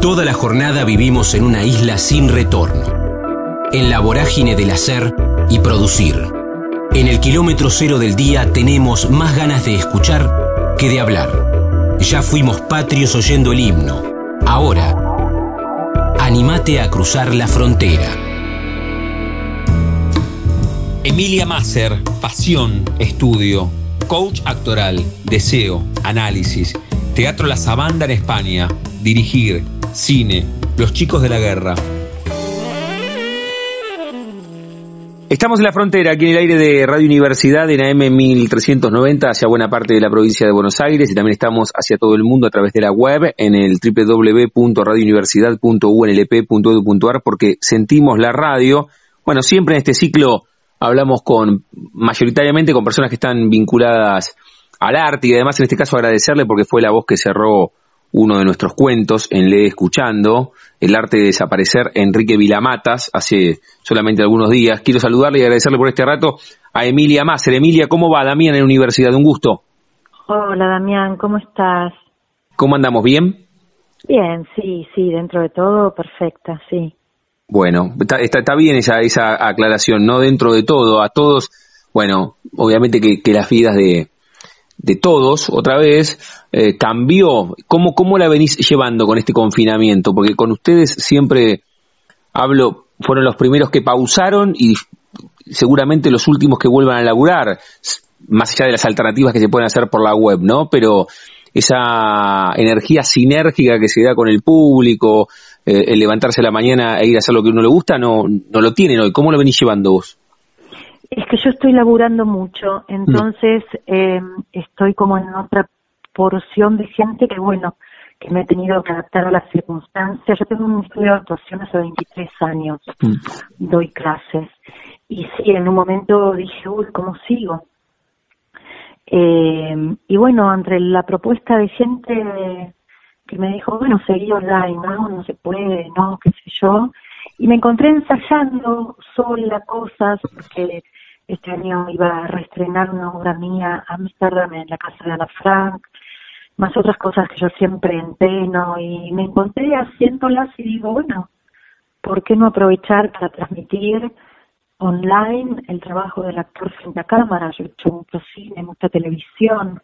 Toda la jornada vivimos en una isla sin retorno, en la vorágine del hacer y producir. En el kilómetro cero del día tenemos más ganas de escuchar que de hablar. Ya fuimos patrios oyendo el himno. Ahora, animate a cruzar la frontera. Emilia Masser, pasión, estudio, coach actoral, deseo, análisis, Teatro La Sabanda en España, dirigir, cine, Los chicos de la guerra. Estamos en la frontera, aquí en el aire de Radio Universidad, en AM 1390, hacia buena parte de la provincia de Buenos Aires, y también estamos hacia todo el mundo a través de la web, en el www.radiouniversidad.unlp.edu.ar, porque sentimos la radio. Bueno, siempre en este ciclo hablamos con, mayoritariamente con personas que están vinculadas al arte, y además en este caso agradecerle porque fue la voz que cerró uno de nuestros cuentos en Lee Escuchando, El arte de desaparecer, Enrique Vilamatas, hace solamente algunos días. Quiero saludarle y agradecerle por este rato a Emilia Masser. Emilia, ¿cómo va Damián en la universidad? Un gusto. Hola Damián, ¿cómo estás? ¿Cómo andamos? ¿Bien? Bien, sí, sí, dentro de todo, perfecta, sí. Bueno, está, está, bien esa, esa aclaración, no dentro de todo, a todos, bueno, obviamente que, que las vidas de, de todos, otra vez, eh, cambió. ¿Cómo, ¿Cómo la venís llevando con este confinamiento? Porque con ustedes siempre hablo, fueron los primeros que pausaron y seguramente los últimos que vuelvan a laburar, más allá de las alternativas que se pueden hacer por la web, ¿no? Pero esa energía sinérgica que se da con el público, eh, el levantarse a la mañana e ir a hacer lo que uno le gusta, no, no lo tienen hoy. ¿Cómo lo venís llevando vos? Es que yo estoy laburando mucho, entonces eh, estoy como en otra porción de gente que, bueno, que me he tenido que adaptar a las circunstancias. Yo tengo un estudio de actuación hace 23 años, mm. doy clases. Y sí, en un momento dije, uy, ¿cómo sigo? Eh, y bueno, entre la propuesta de gente que me dijo, bueno, seguí online, no, no se puede, no, qué sé yo. Y me encontré ensayando sola cosas, porque este año iba a reestrenar una obra mía, Amsterdam, en la casa de Ana Frank, más otras cosas que yo siempre enteno y me encontré haciéndolas y digo, bueno, ¿por qué no aprovechar para transmitir online el trabajo del actor frente a cámara? Yo he hecho mucho cine, mucha televisión.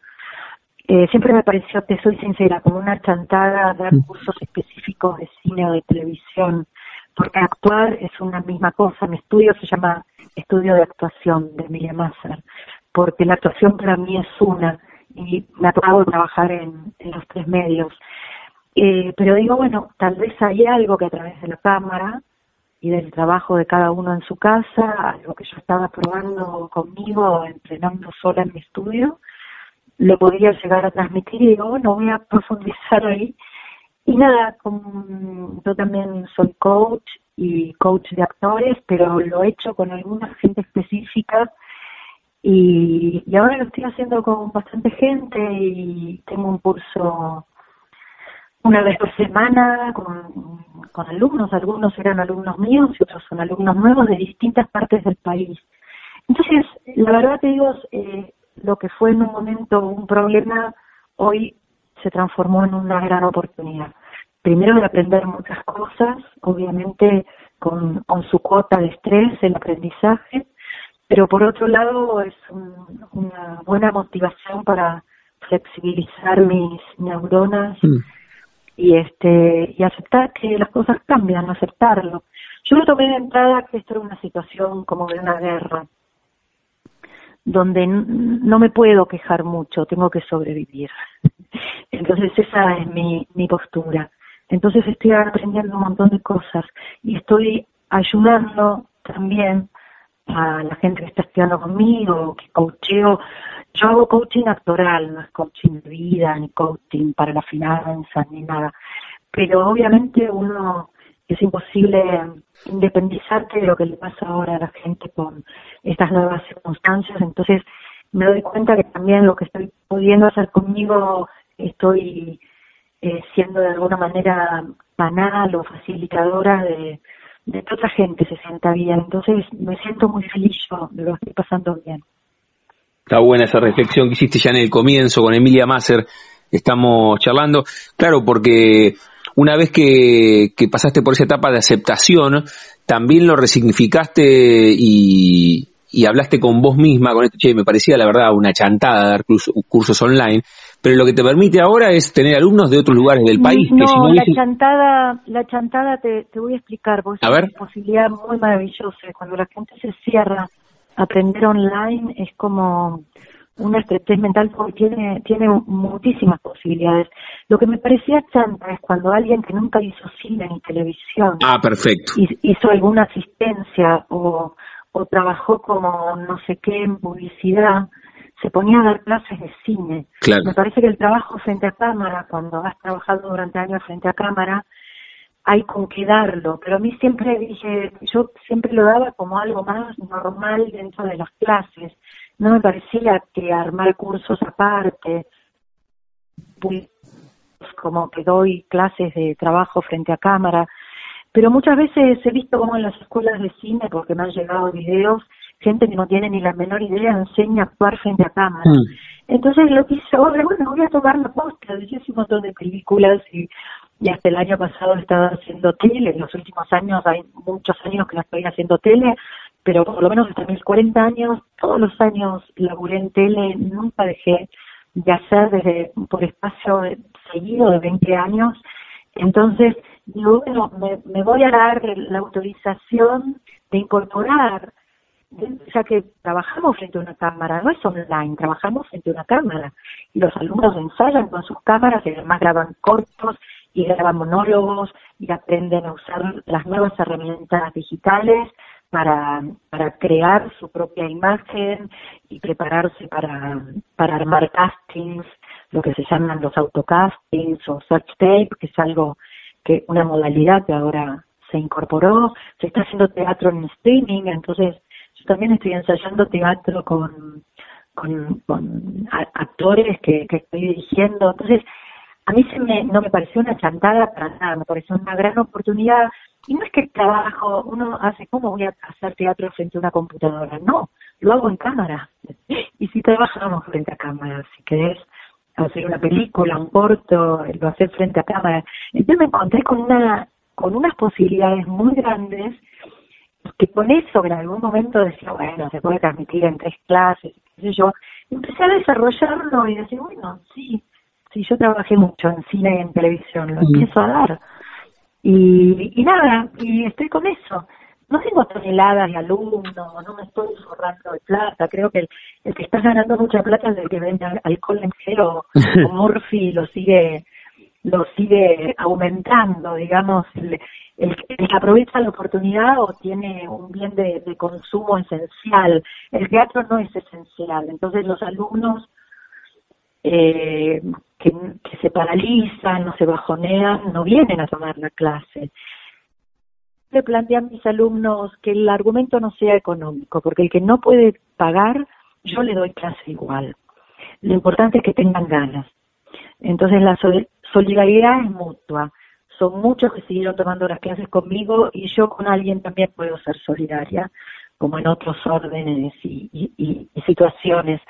Eh, siempre me pareció, te soy sincera, como una chantada dar mm. cursos específicos de cine o de televisión, porque actuar es una misma cosa. Mi estudio se llama estudio de actuación de Emilia Masser, porque la actuación para mí es una y me ha tocado trabajar en, los tres medios. Eh, pero digo, bueno, tal vez hay algo que a través de la cámara y del trabajo de cada uno en su casa, algo que yo estaba probando conmigo, entrenando sola en mi estudio, lo podría llegar a transmitir y digo, bueno, voy a profundizar ahí. Y nada, yo también soy coach y coach de actores, pero lo he hecho con alguna gente específica y, y ahora lo estoy haciendo con bastante gente y tengo un curso una vez por semana con, con alumnos, algunos eran alumnos míos y otros son alumnos nuevos de distintas partes del país. Entonces, la verdad te digo, eh, lo que fue en un momento un problema, hoy se transformó en una gran oportunidad primero de aprender muchas cosas, obviamente con, con su cuota de estrés, el aprendizaje, pero por otro lado es una buena motivación para flexibilizar mis neuronas mm. y este y aceptar que las cosas cambian, aceptarlo. Yo lo tomé de entrada que esto era una situación como de una guerra, donde no me puedo quejar mucho, tengo que sobrevivir. Entonces esa es mi, mi postura. Entonces estoy aprendiendo un montón de cosas y estoy ayudando también a la gente que está estudiando conmigo, que coacheo. Yo hago coaching actoral, no es coaching de vida, ni coaching para la finanza, ni nada. Pero obviamente uno es imposible independizarte de lo que le pasa ahora a la gente con estas nuevas circunstancias. Entonces me doy cuenta que también lo que estoy pudiendo hacer conmigo estoy eh, siendo de alguna manera banal o facilitadora de, que otra gente se sienta bien. Entonces me siento muy feliz yo de lo estoy pasando bien. Está buena esa reflexión que hiciste ya en el comienzo con Emilia Masser. Estamos charlando, claro, porque una vez que pasaste por esa etapa de aceptación, también lo resignificaste y, y hablaste con vos misma, con esto, che, me parecía la verdad una chantada dar cursos online, pero lo que te permite ahora es tener alumnos de otros lugares del país. No, si no la chantada, la chantada te, te, voy a explicar, porque es una posibilidad muy maravillosa. Cuando la gente se cierra a aprender online es como una estrechez mental porque tiene, tiene muchísimas posibilidades. Lo que me parecía chanta es cuando alguien que nunca hizo cine ni televisión ah, perfecto. hizo alguna asistencia o o trabajó como no sé qué en publicidad, se ponía a dar clases de cine. Me parece que el trabajo frente a cámara, cuando has trabajado durante años frente a cámara, hay con qué darlo, pero a mí siempre dije, yo siempre lo daba como algo más normal dentro de las clases. No me parecía que armar cursos aparte, pues, como que doy clases de trabajo frente a cámara, pero muchas veces he visto como en las escuelas de cine, porque me han llegado videos, gente que no tiene ni la menor idea enseña a actuar frente a cámara. Mm. Entonces lo que hice ahora, bueno, voy a tomar la posta, hice un montón de películas y, y hasta el año pasado estaba haciendo tele, en los últimos años hay muchos años que no estoy haciendo tele, pero por lo menos hasta mis 40 años, todos los años laburé en tele, nunca dejé de hacer desde por espacio seguido de 20 años. Entonces, yo bueno, me, voy a dar la autorización de incorporar, ya que trabajamos frente a una cámara, no es online, trabajamos frente a una cámara, y los alumnos ensayan con sus cámaras y además graban cortos y graban monólogos y aprenden a usar las nuevas herramientas digitales para, para crear su propia imagen y prepararse para, para armar castings, lo que se llaman los autocastings o search tape, que es algo que una modalidad que ahora se incorporó, se está haciendo teatro en streaming, entonces yo también estoy ensayando teatro con, con, actores que, que estoy dirigiendo, entonces a mí se me, no me pareció una chantada para nada, me pareció una gran oportunidad. Y no es que el trabajo, uno hace, ¿cómo voy a hacer teatro frente a una computadora? No, lo hago en cámara. Y si trabajamos frente a cámara, si querés, hacer una película, un corto, lo hacer frente a cámara. Entonces me encontré con una con unas posibilidades muy grandes que con eso en algún momento decía, bueno, se puede transmitir en tres clases, qué sé yo. Empecé a desarrollarlo y decía, bueno, sí, sí, yo trabajé mucho en cine y en televisión, lo empiezo a dar. Y, y nada, y estoy con eso no tengo toneladas de alumnos, no me estoy forrando de plata, creo que el, que está ganando mucha plata es el que vende alcohol en cero o Murphy lo sigue lo sigue aumentando, digamos, el, el, que aprovecha la oportunidad o tiene un bien de, consumo esencial. El teatro no es esencial, entonces los alumnos eh, que, que se paralizan, no se bajonean, no vienen a tomar la clase le plantean mis alumnos que el argumento no sea económico, porque el que no puede pagar, yo le doy clase igual. Lo importante es que tengan ganas. Entonces la solidaridad es mutua. Son muchos que siguieron tomando las clases conmigo y yo con alguien también puedo ser solidaria, como en otros órdenes y, situaciones.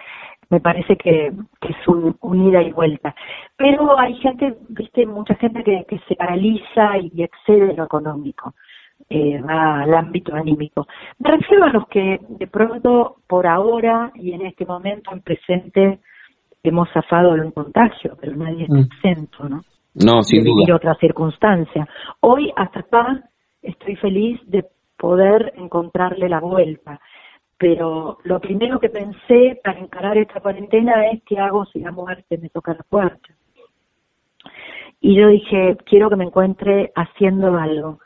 Me parece que, es un, ida y vuelta. Pero hay gente, viste, mucha gente que, que se paraliza y excede lo económico eh, va al ámbito anímico. Me refiero a los que de pronto, por ahora y en este momento, en presente, hemos zafado de un contagio, pero nadie está mm. exento, ¿no? No, sin de vivir otra circunstancia. Hoy, hasta acá, estoy feliz de poder encontrarle la vuelta. Pero lo primero que pensé para encarar esta cuarentena es qué hago si la muerte me toca la puerta. Y yo dije, quiero que me encuentre haciendo algo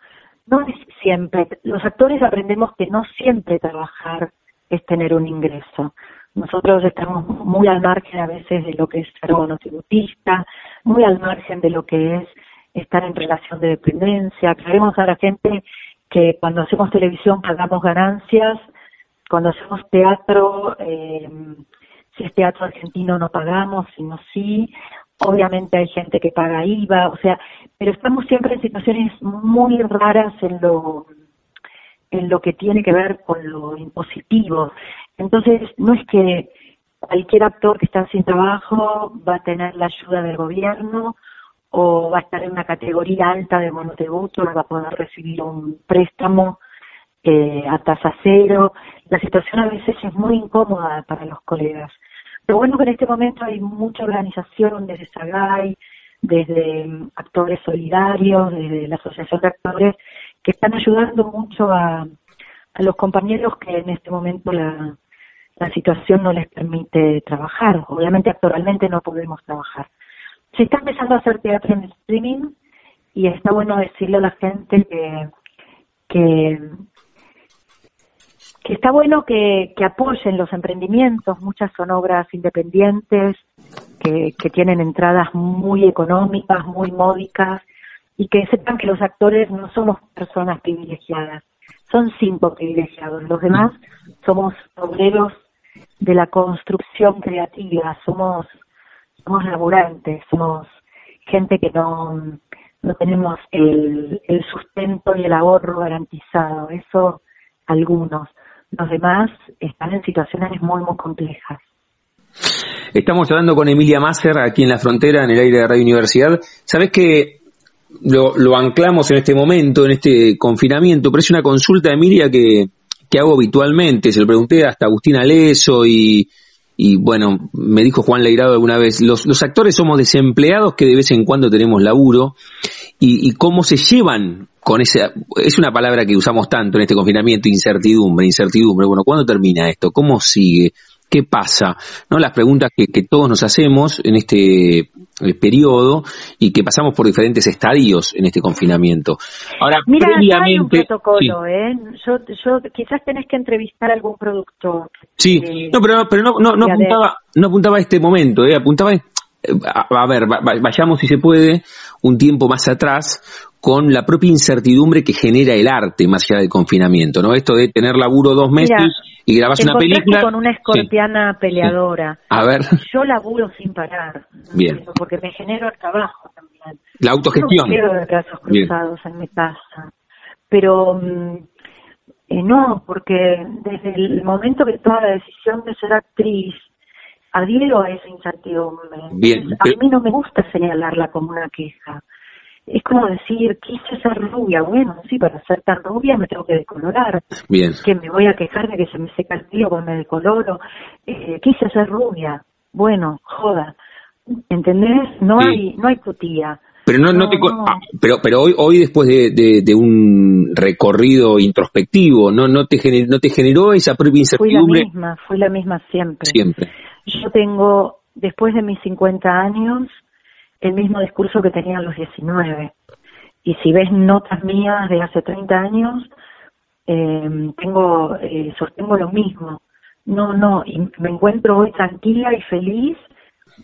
no es siempre, los actores aprendemos que no siempre trabajar es tener un ingreso. Nosotros estamos muy al margen a veces de lo que es ser monotributista, muy al margen de lo que es estar en relación de dependencia. Creemos a la gente que cuando hacemos televisión pagamos ganancias, cuando hacemos teatro, eh, si es teatro argentino no pagamos, sino sí, Obviamente hay gente que paga IVA, o sea, pero estamos siempre en situaciones muy raras en lo en lo que tiene que ver con lo impositivo. Entonces, no es que cualquier actor que está sin trabajo va a tener la ayuda del gobierno o va a estar en una categoría alta de monotributo, va a poder recibir un préstamo eh, a tasa cero. La situación a veces es muy incómoda para los colegas. Pero bueno que en este momento hay mucha organización desde desde mm, actores solidarios, desde la Asociación de Actores, que están ayudando mucho a, los compañeros que en este momento la, la situación no les permite trabajar. Obviamente actualmente no podemos trabajar. Se está empezando a hacer teatro en streaming y está bueno decirle a la gente que, que está bueno que, apoyen los emprendimientos. Muchas son obras independientes que, que tienen entradas muy económicas, muy módicas y que sepan que los actores no somos personas privilegiadas son cinco privilegiados. Los demás somos obreros de la construcción creativa, somos, somos laburantes, somos gente que no, no tenemos el, el sustento y el ahorro garantizado. Eso algunos. Los demás están en situaciones muy, muy complejas. Estamos hablando con Emilia Masser aquí en la frontera, en el aire de Radio Universidad. Sabes que lo, lo, anclamos en este momento, en este confinamiento, pero es una consulta, Emilia, que, que hago habitualmente. Se lo pregunté hasta Agustina Leso y, y bueno, me dijo Juan Leirado alguna vez, los, los actores somos desempleados que de vez en cuando tenemos laburo y, y cómo se llevan con esa, es una palabra que usamos tanto en este confinamiento, incertidumbre, incertidumbre. Bueno, ¿cuándo termina esto? ¿Cómo sigue? ¿Qué pasa? ¿No? Las preguntas que, que todos nos hacemos en este eh, periodo y que pasamos por diferentes estadios en este confinamiento. Ahora, Mira, previamente, hay un protocolo, sí. ¿eh? Yo, yo, quizás tenés que entrevistar a algún productor. Sí, eh, no, pero, pero no, no, no apuntaba, no apuntaba a este momento, ¿eh? apuntaba a, a ver, vayamos si se puede un tiempo más atrás con la propia incertidumbre que genera el arte más allá del confinamiento, ¿no? Esto de tener laburo dos meses Mira, y grabas una película. con una escorpiana sí. peleadora. Sí. A ver. Yo laburo sin parar. Bien. Porque me genero el trabajo también. La autogestión. Yo no quiero brazos cruzados Bien. en mi casa. Pero eh, no, porque desde el momento que toma la decisión de ser actriz, adhiero a esa incertidumbre. Bien. A mí no me gusta señalarla como una queja es como decir, quise ser rubia. Bueno, sí, para ser tan rubia me tengo que decolorar. Bien. Que me voy a quejar de que se me seca el pelo cuando me decoloro. Eh, quise ser rubia. Bueno, joda. ¿Entendés? No hay no hay putía. Pero no, no, no te, no. Ah, pero pero hoy hoy después de, de, de, un recorrido introspectivo, no no te generó, no te generó esa propia incertidumbre. Fui la misma, fui la misma siempre. Siempre. Yo tengo después de mis 50 años el mismo discurso que tenía a los 19. Y si ves notas mías de hace 30 años, eh, tengo, eh, sostengo lo mismo. No, no, y me encuentro hoy tranquila y feliz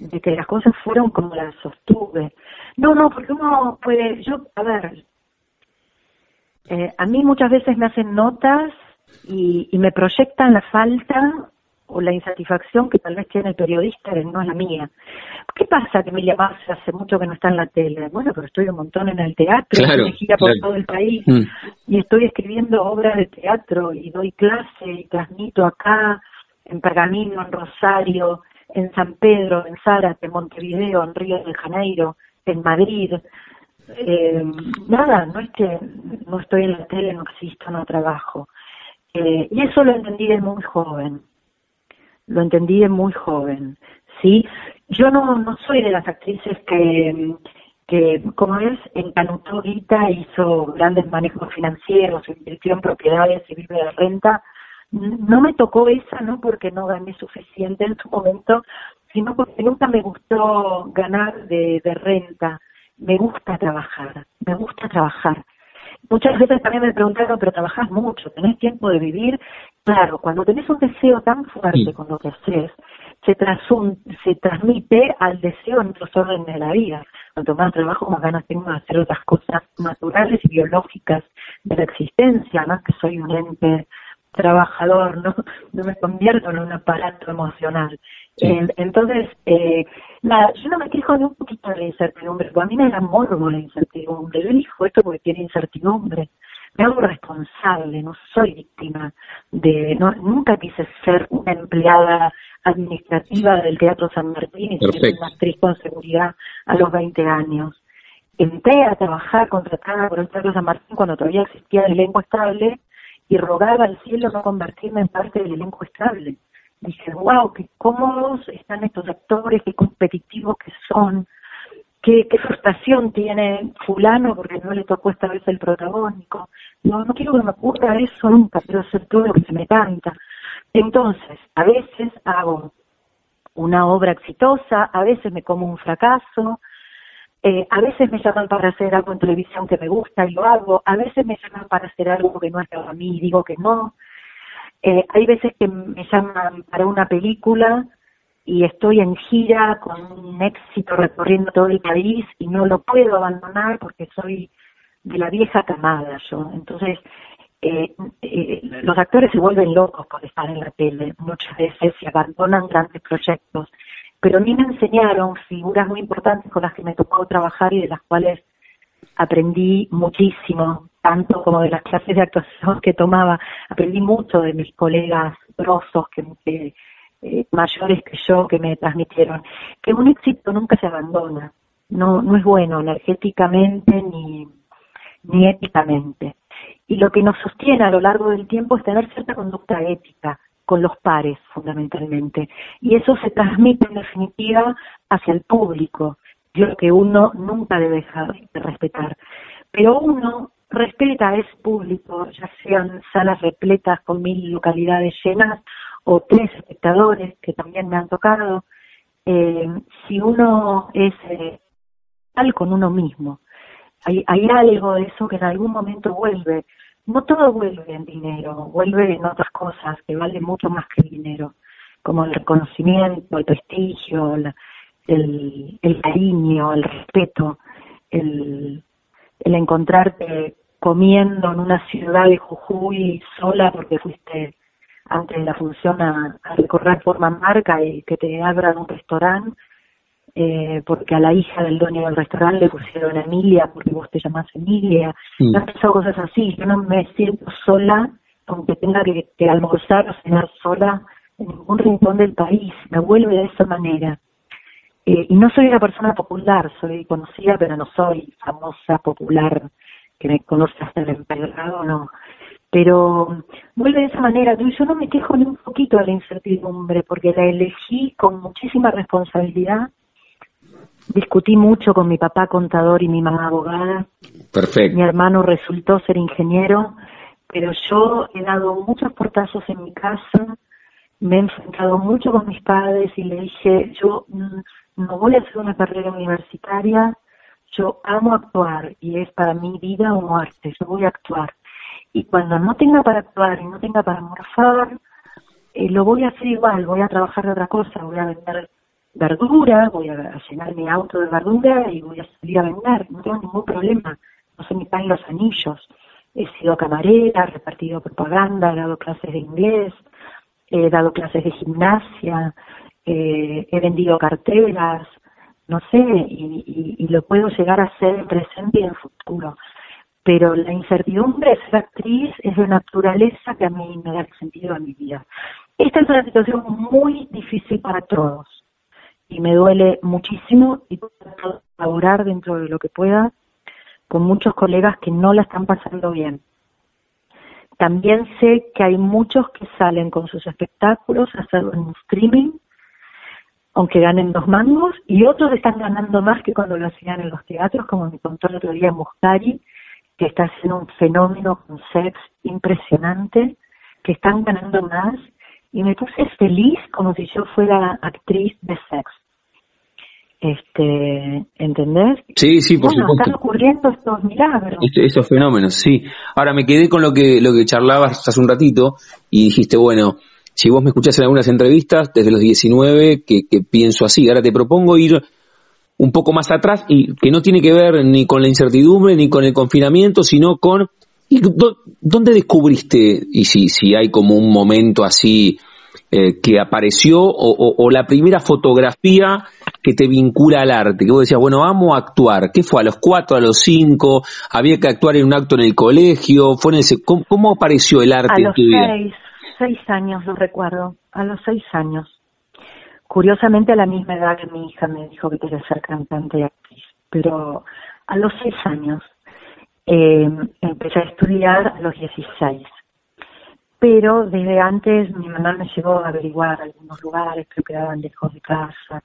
de que las cosas fueron como las sostuve. No, no, porque uno puede, yo, a ver, eh, a mí muchas veces me hacen notas y, y me proyectan la falta o la insatisfacción que tal vez tiene el periodista que no es la mía. ¿Qué pasa que Emilia Massa hace mucho que no está en la tele? Bueno, pero estoy un montón en el teatro, claro, me gira por claro. todo el país Mm. y estoy escribiendo obras de teatro y doy clase y transmito acá, en Pergamino, en Rosario, en San Pedro, en Zárate, en Montevideo, en Río de Janeiro, en Madrid. Eh, nada, no es que no estoy en la tele, no existo, no trabajo. Eh, y eso lo entendí de muy joven lo entendí de muy joven, ¿sí? Yo no, no soy de las actrices que, que como es, encanutó guita, hizo grandes manejos financieros, invirtió en propiedades y vive de renta. No me tocó esa, no porque no gané suficiente en su momento, sino porque nunca me gustó ganar de, de renta. Me gusta trabajar, me gusta trabajar muchas veces también me preguntaron, pero trabajas mucho, tenés tiempo de vivir. Claro, cuando tenés un deseo tan fuerte sí. con lo que haces, se, trasun, se transmite al deseo en otros órdenes de la vida. Cuanto más trabajo, más ganas tengo de hacer otras cosas naturales y biológicas de la existencia, no que soy un ente trabajador, no, no me convierto en un aparato emocional. Sí. Eh, entonces, eh, nada, yo no me quejo de un poquito de la incertidumbre, porque a mí me da morbo la incertidumbre. Yo elijo esto porque tiene incertidumbre. Me hago responsable, no soy víctima de, no, nunca quise ser una empleada administrativa del Teatro San Martín y ser una actriz con seguridad a los 20 años. entré a trabajar contratada por el Teatro San Martín cuando todavía existía el elenco estable y rogaba al cielo no convertirme en parte del elenco estable. Dije, wow, qué cómodos están estos actores, qué competitivos que son, qué, frustración tiene fulano porque no le tocó esta vez el protagónico. No, no quiero que me ocurra eso nunca, quiero hacer todo lo que se me canta. Entonces, a veces hago una obra exitosa, a veces me como un fracaso, eh, a veces me llaman para hacer algo en televisión que me gusta y lo hago, a veces me llaman para hacer algo que no es para mí y digo que no. Eh, hay veces que me llaman para una película y estoy en gira con un éxito recorriendo todo el país y no lo puedo abandonar porque soy de la vieja camada yo. Entonces, eh, eh, los actores se vuelven locos por estar en la tele, muchas veces se abandonan grandes proyectos, pero a mí me enseñaron figuras muy importantes con las que me tocó trabajar y de las cuales aprendí muchísimo, tanto como de las clases de actuación que tomaba, aprendí mucho de mis colegas grosos que, eh, mayores que yo que me transmitieron, que un éxito nunca se abandona, no, no es bueno energéticamente ni, ni éticamente. Y lo que nos sostiene a lo largo del tiempo es tener cierta conducta ética con los pares fundamentalmente. Y eso se transmite en definitiva hacia el público lo que uno nunca debe dejar de respetar. Pero uno respeta a ese público ya sean salas repletas con mil localidades llenas o tres espectadores que también me han tocado eh, si uno es eh, tal con uno mismo hay, hay algo de eso que en algún momento vuelve. No todo vuelve en dinero, vuelve en otras cosas que valen mucho más que el dinero, como el reconocimiento, el prestigio, el, el cariño, el respeto, el, el encontrarte comiendo en una ciudad de Jujuy sola porque fuiste antes de la función a, a recorrer por marca y que te abran un restaurante eh, porque a la hija del dueño del restaurante le pusieron Emilia porque vos te llamás Emilia, mm. cosas así, yo no me siento sola aunque tenga que, almorzar o cenar sola en ningún rincón del país, me vuelve de esa manera. Eh, y no soy una persona popular, soy conocida, pero no soy famosa, popular, que me conoce hasta el empedrado, no. Pero vuelve de esa manera. Yo no me quejo ni un poquito de la incertidumbre, porque la elegí con muchísima responsabilidad Discutí mucho con mi papá contador y mi mamá abogada. Perfecto. Mi hermano resultó ser ingeniero, pero yo he dado muchos portazos en mi casa, me he enfrentado mucho con mis padres y le dije, yo no voy a hacer una carrera universitaria, yo amo actuar y es para mí vida o muerte, yo voy a actuar. Y cuando no tenga para actuar y no tenga para morfar, eh, lo voy a hacer igual, voy a trabajar de otra cosa, voy a vender verdura, voy a llenar mi auto de verdura y voy a salir a vender, no tengo ningún problema, no se me caen los anillos. He sido camarera, repartido propaganda, he dado clases de inglés, he dado clases de gimnasia, eh, he vendido carteras, no sé, y, lo puedo llegar a hacer en presente y en futuro. Pero la incertidumbre de ser actriz es de naturaleza que a mí me da sentido a mi vida. Esta es una situación muy difícil para todos y me duele muchísimo y puedo colaborar dentro de lo que pueda con muchos colegas que no la están pasando bien. También sé que hay muchos que salen con sus espectáculos a hacerlo en streaming, aunque ganen dos mangos, y otros están ganando más que cuando lo hacían en los teatros, como me contó el otro día Muscari, que está haciendo un fenómeno con sex impresionante, que están ganando más y me puse feliz como si yo fuera actriz de sexo. Este, ¿entendés? Sí, sí, por bueno, están ocurriendo estos milagros. Este, esos fenómenos, sí. Ahora me quedé con lo que lo que charlabas hace un ratito y dijiste, bueno, si vos me escuchás en algunas entrevistas desde los 19 que, que pienso así, ahora te propongo ir un poco más atrás y que no tiene que ver ni con la incertidumbre ni con el confinamiento, sino con ¿Y dónde descubriste, y si, si hay como un momento así eh, que apareció, o, la primera fotografía que te vincula al arte, que vos decías, bueno, vamos a actuar, ¿qué fue? ¿A los cuatro, a los cinco? ¿Había que actuar en un acto en el colegio? ¿Fue en ese, ¿cómo, apareció el arte en tu vida? Seis, seis años, lo recuerdo, a los seis años. Curiosamente a la misma edad que mi hija me dijo que quería ser cantante y actriz, pero A los seis años eh, empecé a estudiar a los 16. Pero desde antes mi mamá me llevó a averiguar algunos lugares que quedaban lejos de casa.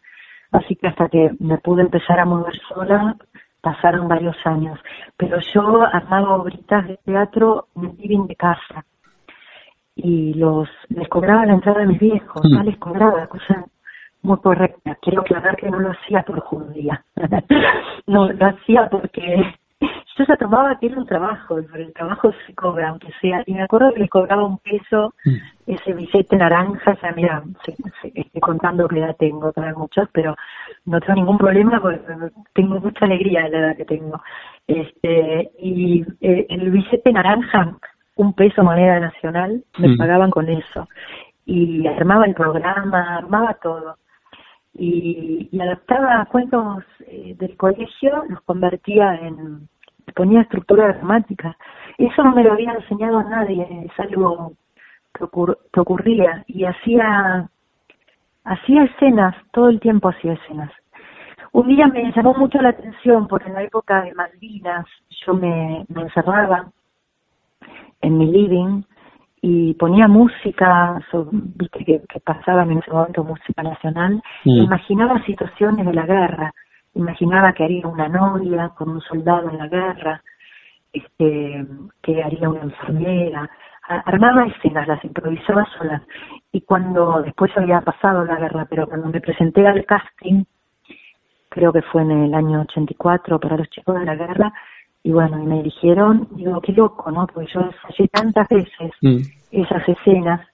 Así que hasta que me pude empezar a mover sola, pasaron varios años. Pero yo armaba obritas de teatro en el living de casa. Y los les cobraba la entrada de mis viejos, mm. no les cobraba, cosa muy correcta. Quiero aclarar que no lo hacía por judía. no, lo hacía porque yo ya tomaba que era un trabajo, pero el trabajo se cobra, aunque sea, y me acuerdo que les cobraba un peso mm. ese billete naranja, sea, mira, estoy contando que edad tengo, para muchos, pero no tengo ningún problema porque tengo mucha alegría de la edad que tengo. Este, y eh, el billete naranja, un peso moneda nacional, me mm. pagaban con eso. Y armaba el programa, armaba todo. Y, y adaptaba cuentos eh, del colegio, los convertía en ponía estructura dramática. Eso no me lo había enseñado nadie, es algo que, ocurría y hacía hacía escenas, todo el tiempo hacía escenas. Un día me llamó mucho la atención porque en la época de Malvinas yo me, encerraba en mi living y ponía música, viste que, pasaba en ese momento música nacional, imaginaba situaciones de la guerra, imaginaba que haría una novia con un soldado en la guerra, este, que haría una enfermera, armaba escenas, las improvisaba solas. Y cuando después había pasado la guerra, pero cuando me presenté al casting, creo que fue en el año 84 para los chicos de la guerra, y bueno, y me dijeron, digo, qué loco, ¿no? Porque yo hacía tantas veces mm. esas escenas,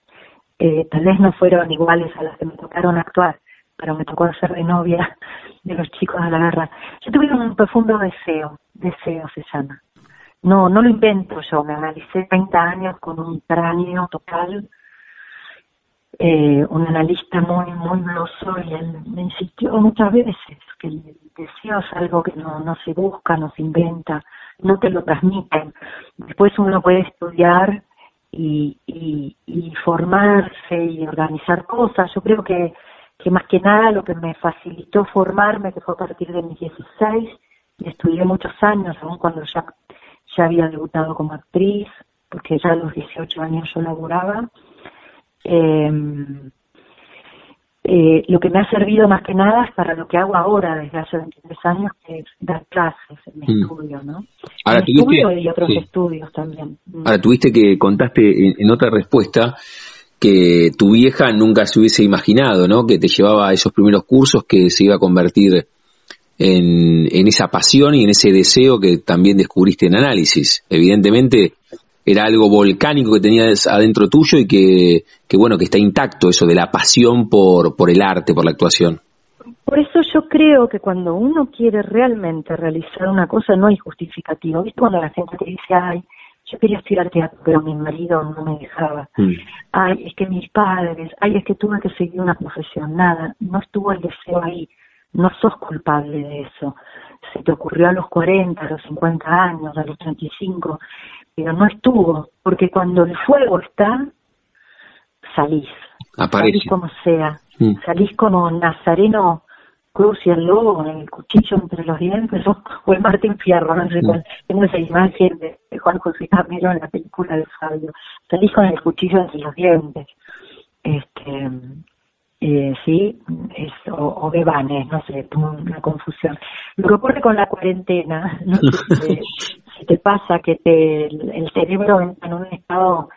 eh, tal vez no fueron iguales a las que me tocaron actuar, pero me tocó hacer de novia de los chicos de la guerra. Yo tuve un profundo deseo, deseo se llama. No, no lo invento yo, me analicé 30 años con un cráneo total, eh, un analista muy, muy bloso y él me insistió muchas veces que el deseo es algo que no, no se busca, no se inventa, no te lo transmiten. Después uno puede estudiar y, y, y formarse y organizar cosas. Yo creo que que más que nada lo que me facilitó formarme, que fue a partir de mis 16, y estudié muchos años, aún cuando ya, ya había debutado como actriz, porque ya a los 18 años yo laburaba. Em, eh, lo que me ha servido más que nada es para lo que hago ahora desde hace 23 años, que es dar clases en mi mm. estudio, ¿no? Ahora, estudio y otros estudios también. Ahora, tuviste que contaste en otra respuesta que tu vieja nunca se hubiese imaginado, ¿no? Que te llevaba a esos primeros cursos, que se iba a convertir en, en esa pasión y en ese deseo que también descubriste en análisis. Evidentemente era algo volcánico que tenías adentro tuyo y que, que bueno, que está intacto eso de la pasión por, por el arte, por la actuación. Por eso yo creo que cuando uno quiere realmente realizar una cosa no hay justificativo. ¿Viste cuando la gente te dice, ay, yo quería estudiar teatro, pero mi marido no me dejaba. Mm. Ay, es que mis padres, ay, es que tuve que seguir una profesión, nada, no estuvo el deseo ahí, no sos culpable de eso. Se te ocurrió a los 40, a los 50 años, a los 35, pero no estuvo, porque cuando el fuego está, salís. Aparece. Salís como sea. Mm. Salís como nazareno Cruz y el lobo con el cuchillo entre los dientes, o, el Martín Fierro, no sé cuál. Tengo esa imagen de, Juan José Camilo en la película de Fabio. Salís con el cuchillo entre los dientes. Este, eh, sí, es, o, o Bebanes, no sé, una confusión. Lo que ocurre con la cuarentena, no sé si te, pasa que te, el cerebro entra en un estado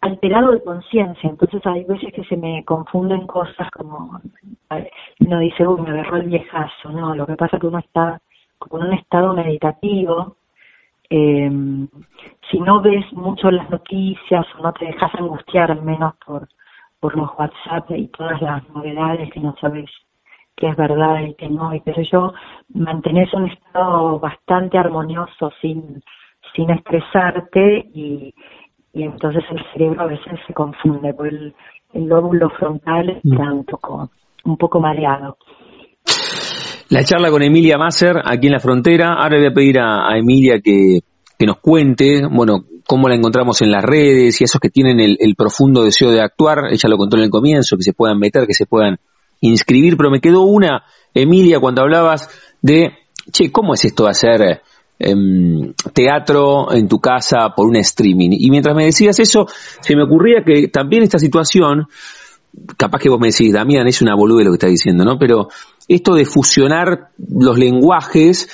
alterado de conciencia, entonces hay veces que se me confunden cosas como uno dice, uy, me agarró el viejazo, no, lo que pasa es que uno está como en un estado meditativo, eh, si no ves mucho las noticias o no te dejas angustiar al menos por, por los WhatsApp y todas las novedades que no sabes que es verdad y que no, y qué sé yo, mantenés un estado bastante armonioso sin, sin estresarte y, y entonces el cerebro a veces se confunde, porque el, lóbulo frontal está un poco, un poco mareado. La charla con Emilia Masser aquí en la frontera. Ahora voy a pedir a, Emilia que, que, nos cuente, bueno, cómo la encontramos en las redes y esos que tienen el, el, profundo deseo de actuar. Ella lo contó en el comienzo, que se puedan meter, que se puedan inscribir. Pero me quedó una, Emilia, cuando hablabas de che, ¿cómo es esto de hacer em, teatro en tu casa por un streaming? Y mientras me decías eso, se me ocurría que también esta situación, capaz que vos me decís, Damián, es una boluda lo que estás diciendo, ¿no? Pero esto de fusionar los lenguajes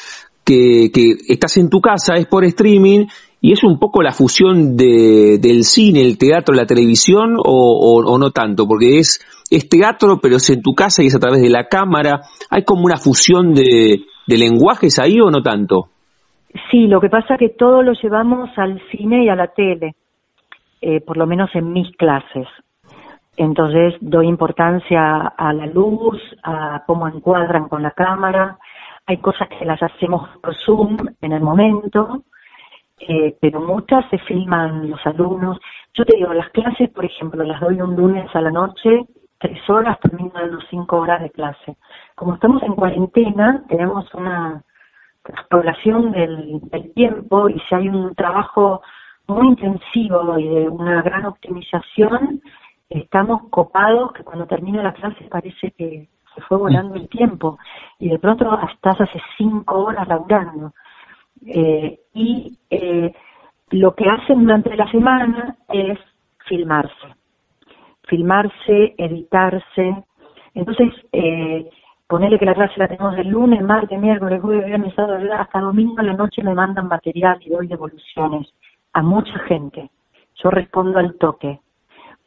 que, estás en tu casa, es por streaming, y es un poco la fusión de, del cine, el teatro, la televisión, o, no tanto, porque es, es teatro, pero es en tu casa y es a través de la cámara. ¿Hay como una fusión de, lenguajes ahí o no tanto? Sí, lo que pasa es que todo lo llevamos al cine y a la tele, eh, por lo menos en mis clases. Entonces doy importancia a la luz, a cómo encuadran con la cámara. Hay cosas que las hacemos por Zoom en el momento, eh, pero muchas se filman los alumnos. Yo te digo, las clases, por ejemplo, las doy un lunes a la noche, tres horas, termino los cinco horas de clase. Como estamos en cuarentena, tenemos una exploración del, del tiempo y si hay un trabajo muy intensivo y de una gran optimización, estamos copados que cuando termina la clase parece que se fue volando el tiempo y de pronto estás hace cinco horas laburando. Eh, y eh, lo que hacen durante la semana es filmarse, filmarse, editarse. Entonces, eh, ponerle que la clase la tenemos el lunes, martes, miércoles, jueves, viernes, sábado, hasta domingo a la noche me mandan material y doy devoluciones a mucha gente. Yo respondo al toque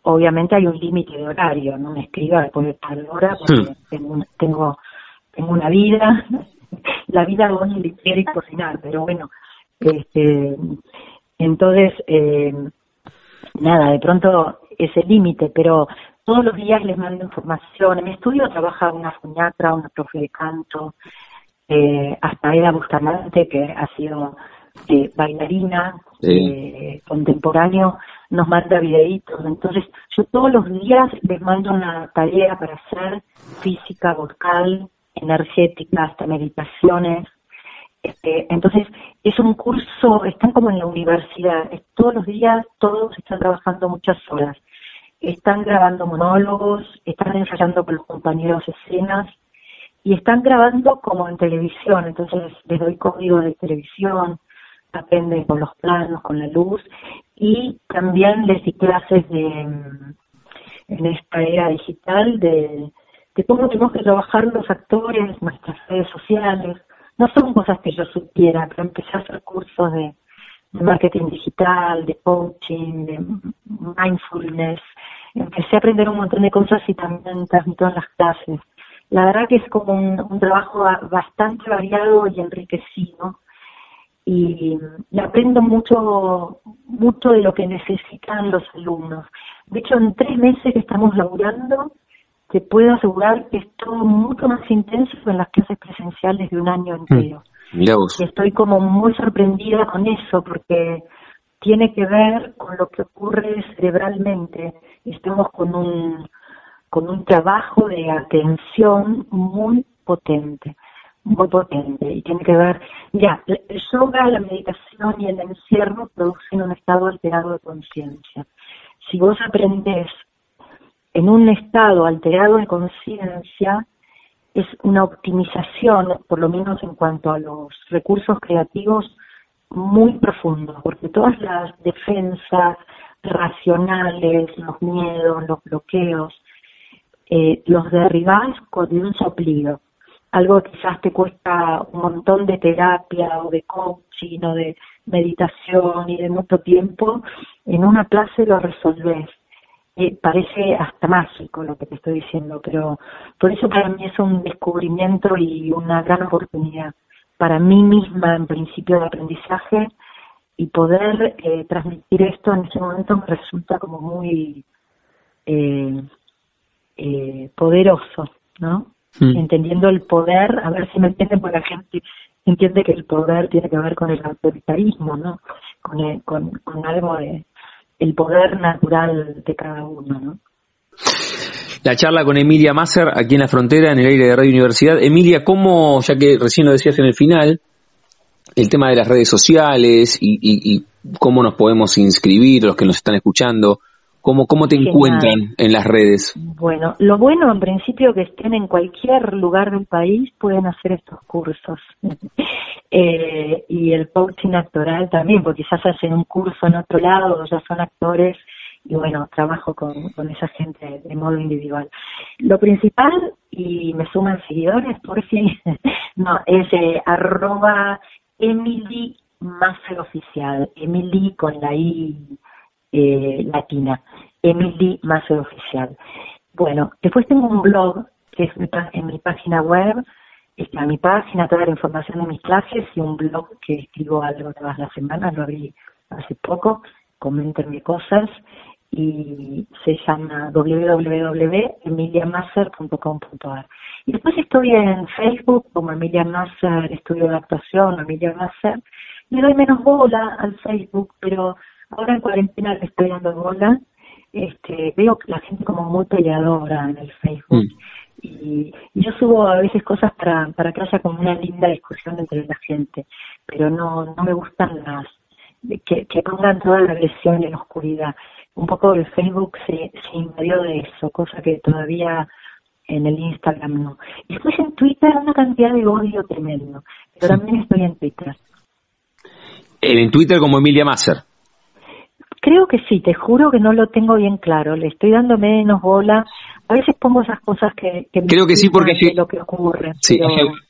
obviamente hay un límite de horario, no me escriba después de tal hora porque tengo, tengo, tengo una vida, la vida donde quiere cocinar, pero bueno, este, entonces, eh, nada, de pronto ese límite, pero todos los días les mando información. En mi estudio trabaja una fuñatra, una profe de canto, eh, hasta Eda Bustamante, que ha sido eh, bailarina eh, contemporáneo, nos manda videitos. Entonces, yo todos los días les mando una tarea para hacer física vocal, energética, hasta meditaciones. Este, entonces, es un curso, están como en la universidad, todos los días todos están trabajando muchas horas. Están grabando monólogos, están ensayando con los compañeros escenas y están grabando como en televisión. Entonces, les doy código de televisión, aprenden con los planos, con la luz y también les di clases de en esta era digital de, de cómo tenemos que trabajar los actores, nuestras redes sociales. No son cosas que yo supiera, pero empecé a hacer cursos de, marketing digital, de coaching, de mindfulness. Empecé a aprender un montón de cosas y también transmito en las clases. La verdad que es como un trabajo bastante variado y enriquecido y, aprendo mucho, mucho de lo que necesitan los alumnos. De hecho, en tres meses que estamos laburando, te puedo asegurar que es todo mucho más intenso que en las clases presenciales de un año Y estoy como muy sorprendida con eso, porque tiene que ver con lo que ocurre cerebralmente. Estamos con un, con un trabajo de atención muy potente muy potente y tiene que ver, ya, el yoga, la meditación y el encierro producen un estado alterado de conciencia. Si vos aprendés en un estado alterado de conciencia, es una optimización, por lo menos en cuanto a los recursos creativos, muy profundo, porque todas las defensas racionales, los miedos, los bloqueos, eh, los derribás con un soplido algo que quizás te cuesta un montón de terapia o de coaching o de meditación y de mucho tiempo, en una clase lo resolves. Eh, parece hasta mágico lo que te estoy diciendo, pero por eso para mí es un descubrimiento y una gran oportunidad para mí misma en principio de aprendizaje y poder eh, transmitir esto en ese momento me resulta como muy eh, eh, poderoso, ¿no? Mm. entendiendo el poder, a ver si me entienden, porque la gente entiende que el poder tiene que ver con el autoritarismo, ¿no? Con, con, algo de el poder natural de cada uno, ¿no? La charla con Emilia Masser aquí en la frontera, en el aire de Radio Universidad. Emilia, ¿cómo, ya que recién lo decías en el final, el tema de las redes sociales y, y cómo nos podemos inscribir, los que nos están escuchando, ¿Cómo, cómo te encuentran en las redes? Bueno, lo bueno en principio que estén en cualquier lugar del país pueden hacer estos cursos. eh, y el coaching actoral también, porque quizás hacen un curso en otro lado, ya son actores y bueno, trabajo con, con esa gente de modo individual. Lo principal, y me suman seguidores, por fin, no, es eh, arroba Emily Masser Oficial, Emily con la I eh, latina, Emily Masser Oficial. Bueno, después tengo un blog que es en mi página web, está mi página, toda la información de mis clases y un blog que escribo algo todas las semanas, lo abrí hace poco, coméntenme cosas y se llama www.emiliamasser.com.ar. Y después estoy en Facebook como Emilia Masser, estudio de actuación, Emilia Masser. Le doy menos bola al Facebook, pero ahora en cuarentena le estoy dando bola. Este, veo la gente como muy peleadora en el Facebook. Mm. Y, yo subo a veces cosas para, para que haya como una linda discusión entre la gente, pero no, no me gustan las que, que pongan toda la agresión en la oscuridad un poco el Facebook se, se invadió de eso, cosa que todavía en el Instagram no. Y después en Twitter una cantidad de odio tremendo, pero también estoy en Twitter. ¿En Twitter como Emilia Masser? Creo que sí, te juro que no lo tengo bien claro, le estoy dando menos bola. A veces pongo esas cosas que, que Creo que sí, porque lo que ocurre. Sí,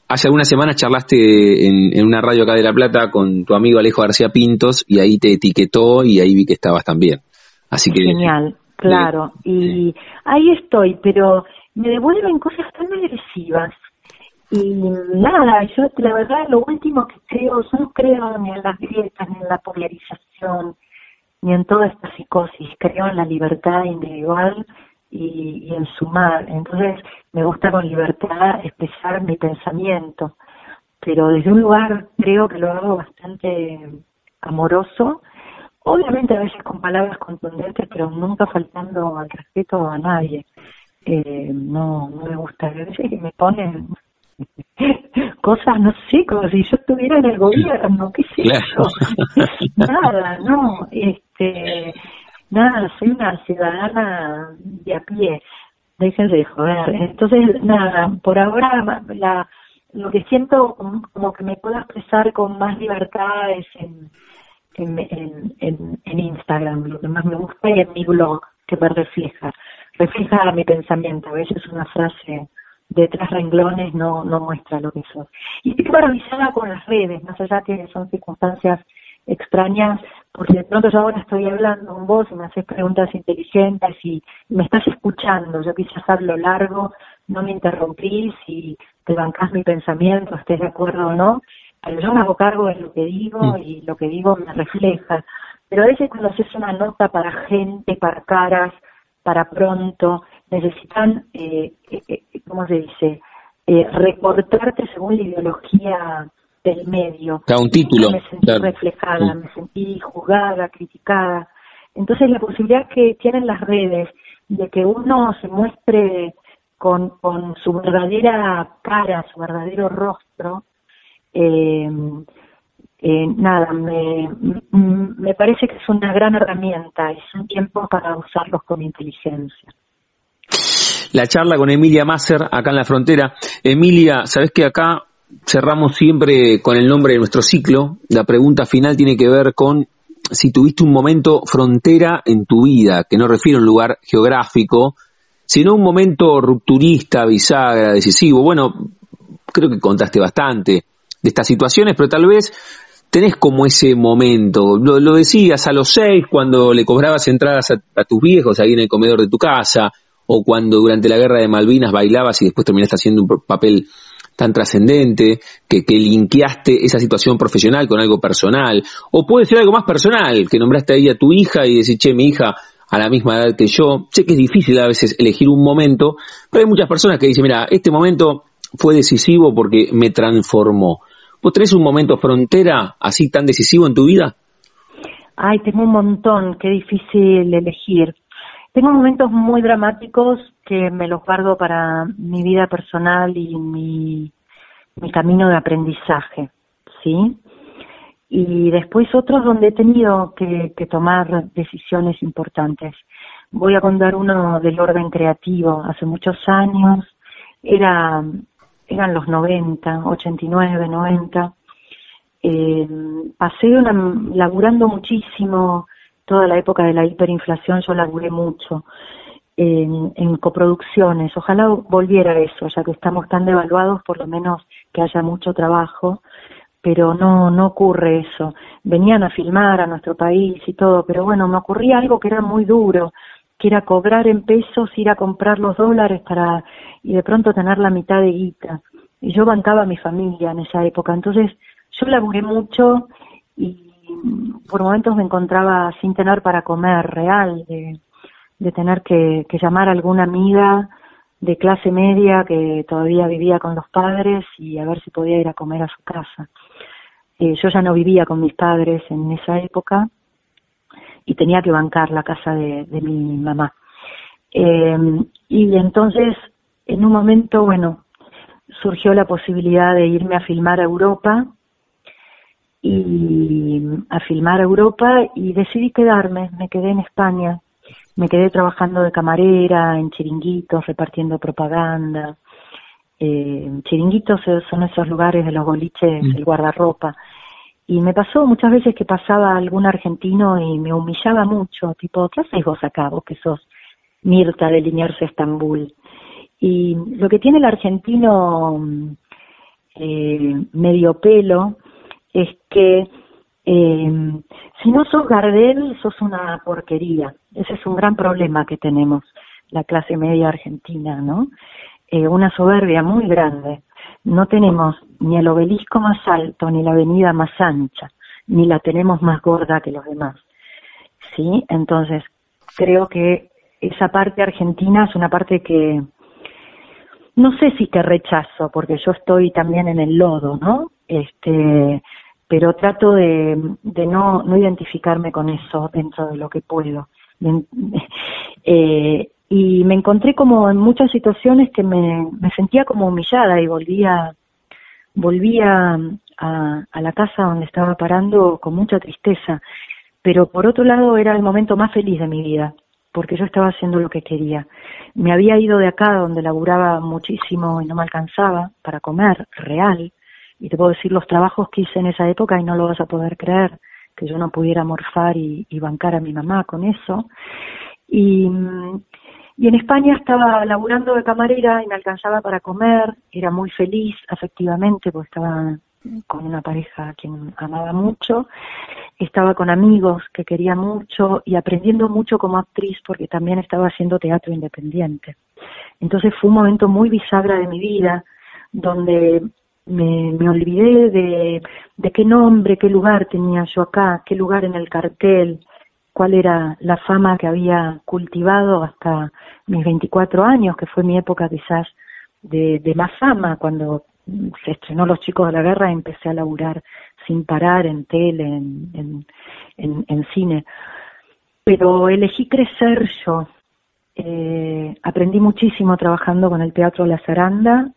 hace, algunas semanas charlaste en, en, una radio acá de La Plata con tu amigo Alejo García Pintos y ahí te etiquetó y ahí vi que estabas también. Así que genial, claro. y ahí estoy, pero me devuelven cosas tan agresivas. Y nada, yo la verdad lo último que creo, yo no creo ni en las grietas, ni en la polarización, ni en toda esta psicosis, creo en la libertad individual y, y en sumar. Entonces me gusta con libertad expresar mi pensamiento, pero desde un lugar creo que lo hago bastante amoroso obviamente a veces con palabras contundentes, pero nunca faltando al respeto a nadie. Eh, no, no me gusta. A veces me ponen cosas, no sé, como si yo estuviera en el gobierno, qué sé nada, no, este, nada, soy una ciudadana de a pie, déjense de joder. Entonces, nada, por ahora la, lo que siento como, como que me puedo expresar con más libertad es en en, en, en, Instagram, lo que más me gusta, y en mi blog, que me refleja, refleja mi pensamiento. A veces una frase de tres renglones no, no muestra lo que soy. Y estoy maravillada con las redes, más allá que son circunstancias extrañas, porque de pronto yo ahora estoy hablando con vos y me haces preguntas inteligentes y me estás escuchando. Yo quizás hablo largo, no me interrumpís y te bancás mi pensamiento, estés de acuerdo o no, pero yo me hago cargo de lo que digo mm. y lo que digo me refleja. Pero a veces cuando haces una nota para gente, para caras, para pronto, necesitan, eh, eh, eh ¿cómo se dice? Eh, recortarte según la ideología del medio. un título. Me sentí reflejada, me sentí juzgada, criticada. Entonces la posibilidad que tienen las redes de que uno se muestre con, con su verdadera cara, su verdadero rostro, eh, eh, nada, me, me parece que es una gran herramienta, es un tiempo para usarlos con inteligencia. La charla con Emilia Masser, acá en la frontera. Emilia, sabes que acá cerramos siempre con el nombre de nuestro ciclo. La pregunta final tiene que ver con si tuviste un momento frontera en tu vida, que no refiere a un lugar geográfico, sino un momento rupturista, bisagra, decisivo. Bueno, creo que contaste bastante de estas situaciones, pero tal vez tenés como ese momento, lo, decías a los seis cuando le cobrabas entradas a, tus viejos ahí en el comedor de tu casa, o cuando durante la guerra de Malvinas bailabas y después terminaste haciendo un papel tan trascendente, que, que linkeaste esa situación profesional con algo personal, o puede ser algo más personal, que nombraste ahí a tu hija y decís, che, mi hija a la misma edad que yo, sé que es difícil a veces elegir un momento, pero hay muchas personas que dicen, mira, este momento fue decisivo porque me transformó. ¿Vos tenés un momento frontera así tan decisivo en tu vida? Ay, tengo un montón, qué difícil elegir. Tengo momentos muy dramáticos que me los guardo para mi vida personal y mi, mi camino de aprendizaje, ¿sí? Y después otros donde he tenido que, que tomar decisiones importantes. Voy a contar uno del orden creativo. Hace muchos años, era, eran los 90, 89, 90. Eh, pasé una, laburando muchísimo toda la época de la hiperinflación, yo laburé mucho en, coproducciones. Ojalá volviera eso, ya que estamos tan devaluados, por lo menos que haya mucho trabajo pero no, no ocurre eso. Venían a filmar a nuestro país y todo, pero bueno, me ocurría algo que era muy duro, que era cobrar en pesos, ir a comprar los dólares para, y de pronto tener la mitad de guita. Y yo bancaba a mi familia en esa época, entonces yo laburé mucho y por momentos me encontraba sin tener para comer real, de, de tener que, llamar a alguna amiga de clase media que todavía vivía con los padres y a ver si podía ir a comer a su casa. Eh, yo ya no vivía con mis padres en esa época y tenía que bancar la casa de, mi mamá. Eh, y entonces, en un momento, bueno, surgió la posibilidad de irme a filmar a Europa y a filmar a Europa y decidí quedarme, me quedé en España me quedé trabajando de camarera, en chiringuitos, repartiendo propaganda. Eh, chiringuitos son esos lugares de los boliches, mm. el guardarropa. Y me pasó muchas veces que pasaba algún argentino y me humillaba mucho, tipo, ¿qué haces vos acá, vos que sos Mirta de Liniers Estambul? Y lo que tiene el argentino eh, medio pelo que eh, si no sos Gardel, sos una porquería. Ese es un gran problema que tenemos la clase media argentina, ¿no? Eh, una soberbia muy grande. No tenemos ni el obelisco más alto, ni la avenida más ancha, ni la tenemos más gorda que los demás. ¿Sí? Entonces, creo que esa parte argentina es una parte que no sé si te rechazo, porque yo estoy también en el lodo, ¿no? Este, pero trato de, no, no identificarme con eso dentro de lo que puedo. Eh, y me encontré como en muchas situaciones que me, me sentía como humillada y volvía, volvía a, a la casa donde estaba parando con mucha tristeza. Pero por otro lado era el momento más feliz de mi vida, porque yo estaba haciendo lo que quería. Me había ido de acá donde laburaba muchísimo y no me alcanzaba para comer, real, y te puedo decir los trabajos que hice en esa época y no lo vas a poder creer, que yo no pudiera morfar y, bancar a mi mamá con eso. Y, y en España estaba laburando de camarera y me alcanzaba para comer, era muy feliz afectivamente porque estaba con una pareja a quien amaba mucho, estaba con amigos que quería mucho y aprendiendo mucho como actriz porque también estaba haciendo teatro independiente. Entonces fue un momento muy bisagra de mi vida donde me, me olvidé de, de qué nombre, qué lugar tenía yo acá, qué lugar en el cartel, cuál era la fama que había cultivado hasta mis 24 años, que fue mi época quizás de, más fama, cuando se estrenó Los Chicos de la Guerra y empecé a laburar sin parar en tele, en, en, en, cine. Pero elegí crecer yo. Eh, aprendí muchísimo trabajando con el Teatro La Zaranda,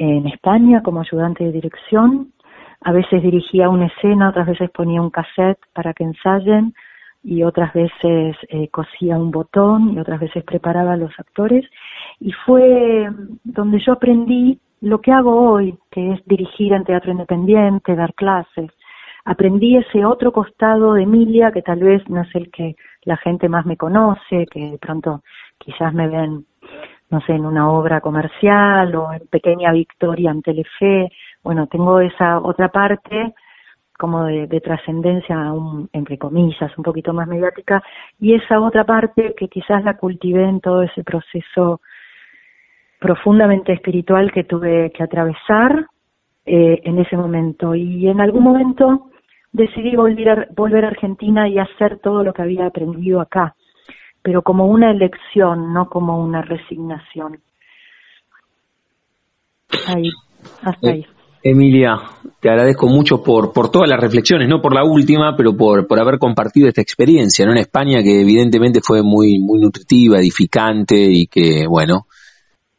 en España como ayudante de dirección. A veces dirigía una escena, otras veces ponía un cassette para que ensayen y otras veces eh, cosía un botón y otras veces preparaba a los actores. Y fue donde yo aprendí lo que hago hoy, que es dirigir en teatro independiente, dar clases. Aprendí ese otro costado de Emilia, que tal vez no es el que la gente más me conoce, que de pronto quizás me ven no sé, en una obra comercial o en Pequeña Victoria en Telefe. Bueno, tengo esa otra parte como de, trascendencia, entre comillas, un poquito más mediática, y esa otra parte que quizás la cultivé en todo ese proceso profundamente espiritual que tuve que atravesar eh, en ese momento. Y en algún momento decidí volver a, volver a Argentina y hacer todo lo que había aprendido acá pero como una elección, no como una resignación. Ahí, hasta eh, ahí. Emilia, te agradezco mucho por, por todas las reflexiones, no por la última, pero por, por haber compartido esta experiencia ¿no? en España que evidentemente fue muy, muy nutritiva, edificante y que, bueno,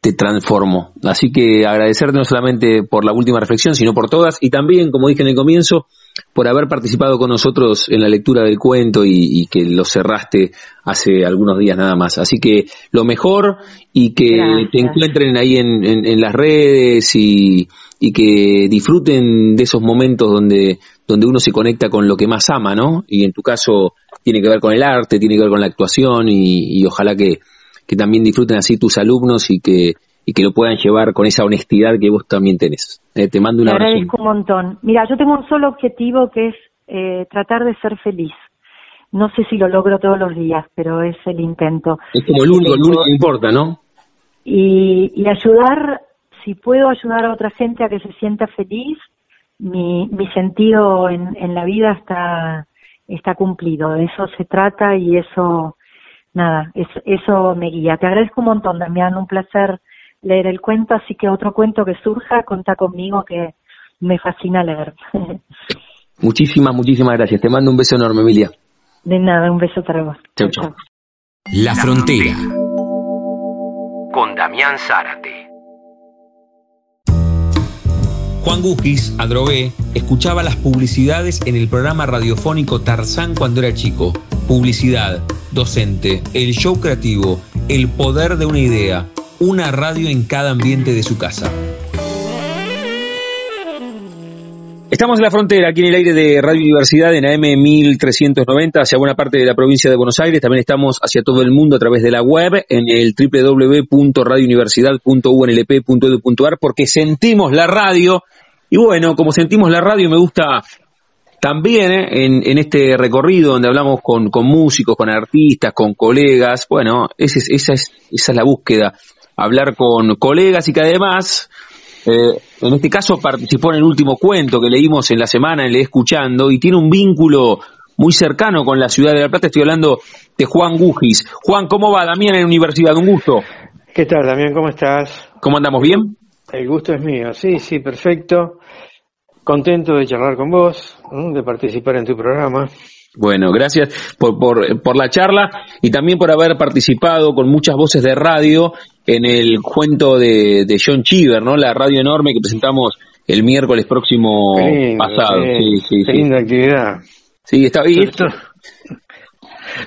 te transformó. Así que agradecerte no solamente por la última reflexión, sino por todas y también, como dije en el comienzo, por haber participado con nosotros en la lectura del cuento y, que lo cerraste hace algunos días nada más. Así que lo mejor y que te encuentren ahí en, en, las redes y, y, que disfruten de esos momentos donde, donde uno se conecta con lo que más ama, ¿no? Y en tu caso tiene que ver con el arte, tiene que ver con la actuación y, ojalá que, que también disfruten así tus alumnos y que y que lo puedan llevar con esa honestidad que vos también tenés. Eh, te mando un abrazo. Te agradezco un montón. Mira, yo tengo un solo objetivo que es eh, tratar de ser feliz. No sé si lo logro todos los días, pero es el intento. Es como el único, el único que importa, ¿no? Y, y ayudar, si puedo ayudar a otra gente a que se sienta feliz, mi, mi sentido en, en la vida está, está cumplido. De eso se trata y eso, nada, eso me guía. Te agradezco un montón, Damián, un placer leer el cuento, así que otro cuento que surja, conta conmigo que me fascina leer. muchísimas, muchísimas gracias. Te mando un beso enorme, Emilia. De nada, un beso para vos. Chau, chau. La frontera. Con Damián Zárate. Juan Gugis, Adrogué, escuchaba las publicidades en el programa radiofónico Tarzán cuando era chico. Publicidad, docente, el show creativo, el poder de una idea una radio en cada ambiente de su casa. Estamos en la frontera, aquí en el aire de Radio Universidad, en AM 1390, hacia buena parte de la provincia de Buenos Aires. También estamos hacia todo el mundo a través de la web, en el www.radiouniversidad.unlp.edu.ar, porque sentimos la radio. Y bueno, como sentimos la radio, me gusta también ¿eh? en, este recorrido donde hablamos con, músicos, con artistas, con colegas. Bueno, esa esa es, esa es la búsqueda hablar con colegas y que además, eh, en este caso participó en el último cuento que leímos en la semana en Le Escuchando y tiene un vínculo muy cercano con la ciudad de La Plata. Estoy hablando de Juan Gugis. Juan, ¿cómo va? Damián en la Universidad, un gusto. ¿Qué tal, Damián? ¿Cómo estás? ¿Cómo andamos? ¿Bien? El gusto es mío, sí, sí, perfecto. Contento de charlar con vos, de participar en tu programa. Bueno, gracias por, por, la charla y también por haber participado con muchas voces de radio en el cuento de, de John Cheever, ¿no? La radio enorme que presentamos el miércoles próximo pasado. Sí, sí, qué linda actividad. Sí, está bien.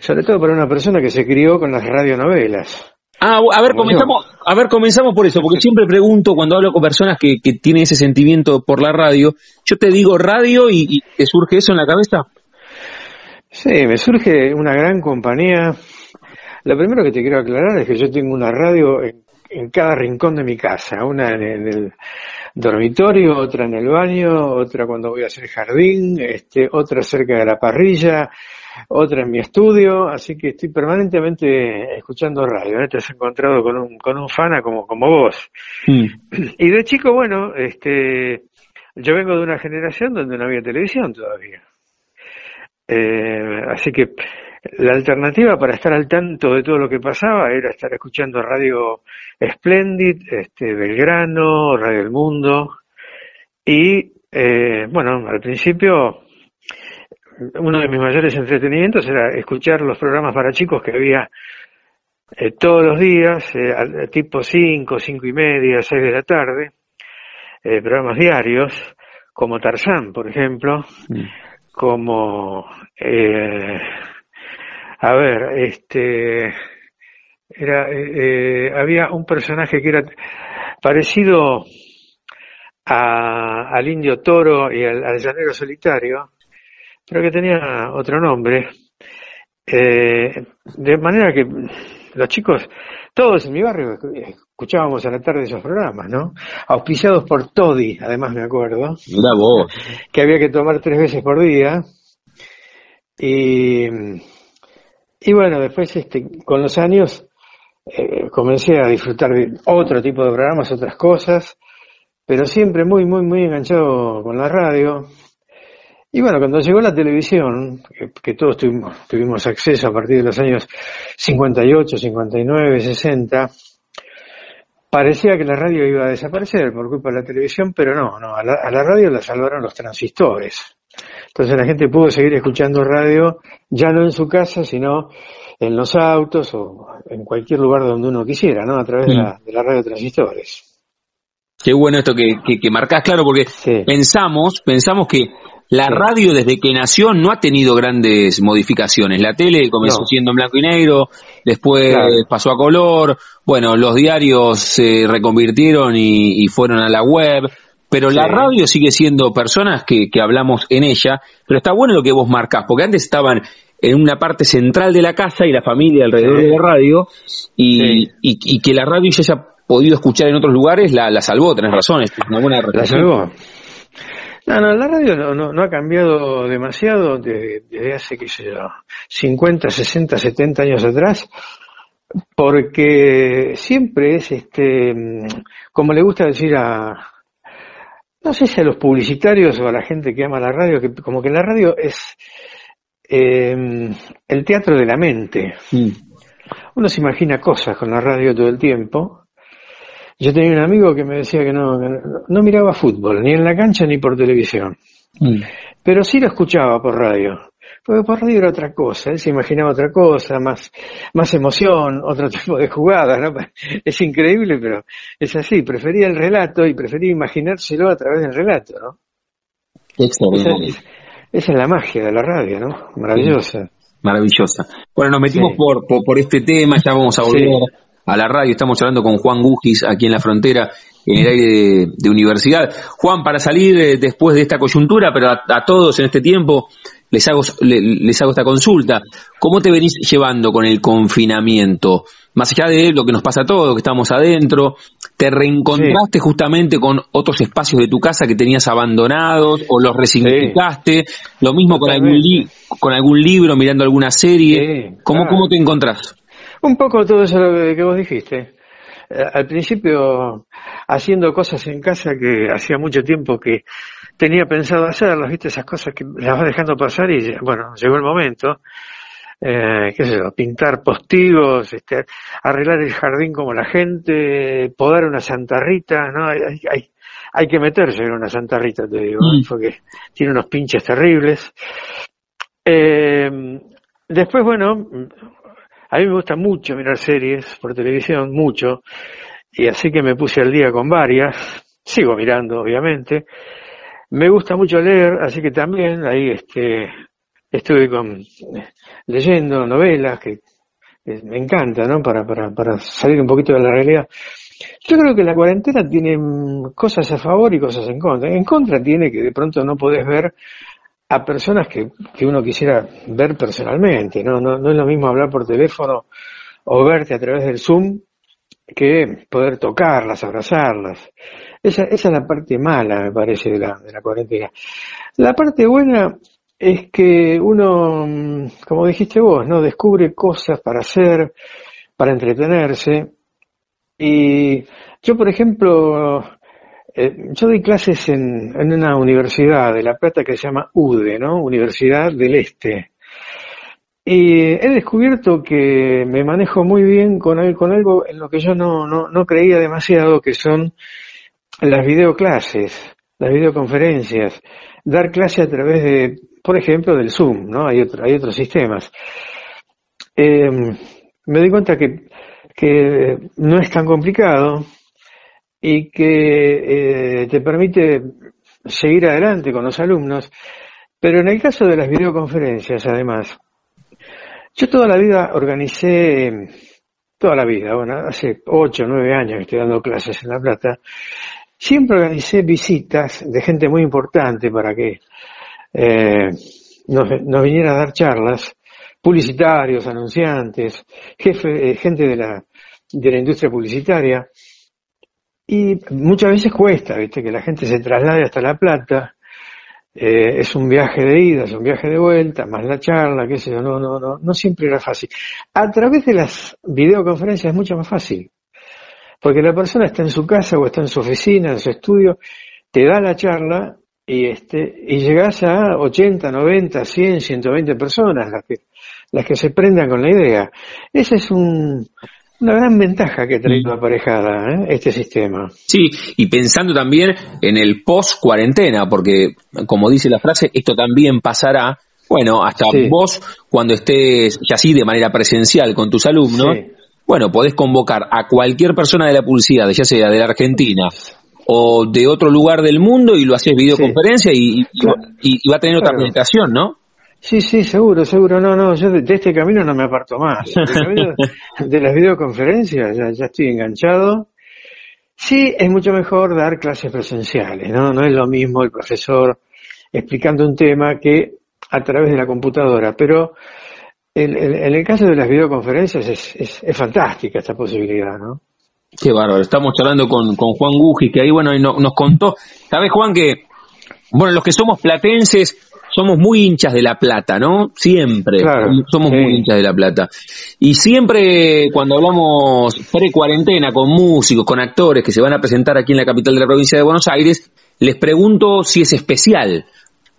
Sobre, todo, para una persona que se crió con las radionovelas. Ah, a ver, comenzamos, a ver, comenzamos por eso, porque siempre pregunto cuando hablo con personas que, que tienen ese sentimiento por la radio, yo te digo radio y, y ¿te surge eso en la cabeza? Sí, me surge una gran compañía. Lo primero que te quiero aclarar es que yo tengo una radio en, cada rincón de mi casa, una en, el dormitorio, otra en el baño, otra cuando voy a hacer jardín, este, otra cerca de la parrilla, otra en mi estudio, así que estoy permanentemente escuchando radio. ¿eh? Te has encontrado con un, con un fana como, como vos. Mm. Y de chico, bueno, este, yo vengo de una generación donde no había televisión todavía. Eh, así que la alternativa para estar al tanto de todo lo que pasaba era estar escuchando Radio Splendid, este, Belgrano, Radio El Mundo. Y eh, bueno, al principio uno de mis mayores entretenimientos era escuchar los programas para chicos que había eh, todos los días, eh, tipo 5, 5 y media, 6 de la tarde, eh, programas diarios, como Tarzán, por ejemplo. Mm como eh, a ver este era eh, había un personaje que era parecido al indio toro y al, llanero solitario pero que tenía otro nombre. Eh, de manera que los chicos todos en mi barrio escuchábamos a la tarde esos programas, ¿no? Auspiciados por Toddy, además me acuerdo. Mira vos. Que había que tomar tres veces por día. Y, y bueno, después este, con los años eh, comencé a disfrutar de otro tipo de programas, otras cosas, pero siempre muy, muy, muy enganchado con la radio. Y bueno, cuando llegó la televisión, que, que todos tuvimos, tuvimos acceso a partir de los años 58, 59, 60, parecía que la radio iba a desaparecer por culpa de la televisión, pero no, no, a la, radio la salvaron los transistores. Entonces la gente pudo seguir escuchando radio, ya no en su casa, sino en los autos o en cualquier lugar donde uno quisiera, ¿no? A través de, la, de la radio transistores. Qué bueno esto que, que, marcás, claro, porque pensamos, pensamos que la radio desde que nació no ha tenido grandes modificaciones. La tele comenzó siendo en blanco y negro, después pasó a color, bueno, los diarios se reconvirtieron y, fueron a la web, pero la radio sigue siendo personas que, que hablamos en ella, pero está bueno lo que vos marcás, porque antes estaban en una parte central de la casa y la familia alrededor de la radio, y, y, que la radio ya se haya podido escuchar en otros lugares, la, la salvó, tenés razón, es una buena La salvó. No, no, la radio no, no, ha cambiado demasiado desde, hace, qué sé yo, 50, 60, 70 años atrás, porque siempre es, este, como le gusta decir a, no sé si a los publicitarios o a la gente que ama la radio, que como que la radio es eh, el teatro de la mente. Mm. Uno se imagina cosas con la radio todo el tiempo yo tenía un amigo que me decía que no, no, miraba fútbol, ni en la cancha ni por televisión. Mm. Pero sí lo escuchaba por radio. Porque por radio era otra cosa, él se imaginaba otra cosa, más, más emoción, otro tipo de jugadas, ¿no? Es increíble, pero es así, prefería el relato y prefería imaginárselo a través del relato, ¿no? Esa, esa, es la magia de la radio, ¿no? Maravillosa. Maravillosa. Bueno, nos metimos por, por, este tema, ya vamos a volver a la radio. Estamos hablando con Juan Gugis aquí en la frontera, en el aire de, universidad. Juan, para salir eh, después de esta coyuntura, pero a, todos en este tiempo, les hago, les hago esta consulta. ¿Cómo te venís llevando con el confinamiento? Más allá de lo que nos pasa a todos, que estamos adentro, ¿te reencontraste justamente con otros espacios de tu casa que tenías abandonados o los resignificaste? Lo mismo con algún, con algún libro, mirando alguna serie. ¿Cómo, ¿Cómo te encontrás? Un poco todo eso que vos dijiste. Eh, al principio haciendo cosas en casa que hacía mucho tiempo que tenía pensado hacerlas, viste, esas cosas que las vas dejando pasar y bueno, llegó el momento. Eh, qué sé yo, pintar postigos, este, arreglar el jardín como la gente, podar una santarrita, ¿no? Hay, hay, hay que meterse en una santarrita, te digo, mm. porque tiene unos pinches terribles. Eh, después, bueno, a mí me gusta mucho mirar series por televisión, mucho, y así que me puse al día con varias, sigo mirando obviamente. Me gusta mucho leer, así que también ahí este, estuve con, leyendo novelas que, me encanta, ¿no? Para, para, para salir un poquito de la realidad. Yo creo que la cuarentena tiene cosas a favor y cosas en contra. En contra tiene que de pronto no podés ver a personas que, que uno quisiera ver personalmente, ¿no? ¿no? No es lo mismo hablar por teléfono o verte a través del Zoom que poder tocarlas, abrazarlas. Esa, esa es la parte mala, me parece, de la, de la cuarentena. La parte buena es que uno, como dijiste vos, ¿no? Descubre cosas para hacer, para entretenerse. Y yo, por ejemplo, eh, yo doy clases en, en, una universidad de La Plata que se llama UDE, ¿no? Universidad del Este. Y he descubierto que me manejo muy bien con, con algo en lo que yo no, no, no creía demasiado, que son las videoclases, las videoconferencias, dar clase a través de, por ejemplo, del Zoom, ¿no? Hay, otro, hay otros sistemas. Eh, me doy cuenta que, que no es tan complicado, y que eh, te permite seguir adelante con los alumnos. Pero en el caso de las videoconferencias, además, yo toda la vida organicé, toda la vida, bueno, hace ocho o nueve años que estoy dando clases en La Plata, siempre organicé visitas de gente muy importante para que eh, nos, nos, viniera a dar charlas, publicitarios, anunciantes, jefe, eh, gente de la, de la industria publicitaria, y muchas veces cuesta, viste, que la gente se traslade hasta La Plata, eh, es un viaje de ida, es un viaje de vuelta, más la charla, qué sé yo, no, no, no, no siempre era fácil. A través de las videoconferencias es mucho más fácil, porque la persona está en su casa o está en su oficina, en su estudio, te da la charla y este, y llegas a 80, 90, 100, 120 personas las que, las que se prendan con la idea. Ese es un, una gran ventaja que trae la aparejada ¿eh? este sistema. Sí, y pensando también en el post-cuarentena, porque como dice la frase, esto también pasará, bueno, hasta vos cuando estés ya así de manera presencial con tus alumnos, bueno, podés convocar a cualquier persona de la publicidad, ya sea de la Argentina o de otro lugar del mundo y lo haces videoconferencia y, y, va a tener otra presentación, ¿no? Sí, sí, seguro, seguro. No, no, yo de, este camino no me aparto más. de las videoconferencias ya, ya estoy enganchado. Sí, es mucho mejor dar clases presenciales, ¿no? No es lo mismo el profesor explicando un tema que a través de la computadora, pero en, el caso de las videoconferencias es, es, fantástica esta posibilidad, ¿no? Qué bárbaro. Estamos charlando con, con Juan Guji, que ahí, bueno, nos contó. ¿Sabes, Juan, que, bueno, los que somos platenses somos muy hinchas de La Plata, ¿no? Siempre. somos muy hinchas de La Plata. Y siempre cuando hablamos pre-cuarentena con músicos, con actores que se van a presentar aquí en la capital de la provincia de Buenos Aires, les pregunto si es especial,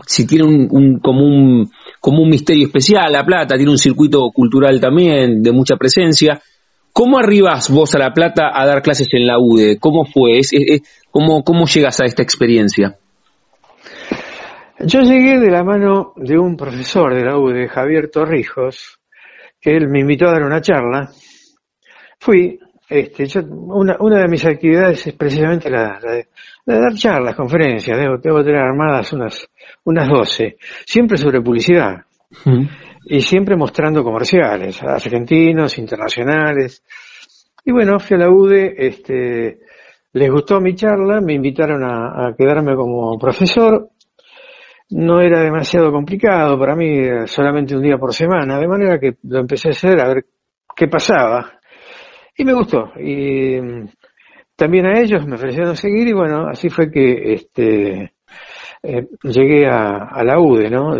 si tiene un, como, un, como un misterio especial. La Plata tiene un circuito cultural también de mucha presencia. ¿Cómo arribas vos a La Plata a dar clases en la UDE? ¿Cómo fue? cómo, ¿Cómo llegas a esta experiencia? Yo llegué de la mano de un profesor de la UDE, Javier Torrijos, que él me invitó a dar una charla. Fui, este, yo, una, una de mis actividades es precisamente la, de, dar charlas, conferencias, debo, tener armadas unas, unas 12, siempre sobre publicidad. Y siempre mostrando comerciales, argentinos, internacionales. Y bueno, fui a la UDE, este, les gustó mi charla, me invitaron a quedarme como profesor no era demasiado complicado para mí, solamente un día por semana, de manera que lo empecé a hacer a ver qué pasaba. Y me gustó. Y mm, también a ellos me ofrecieron seguir y bueno, así fue que este, eh, llegué a, la UDE, ¿no?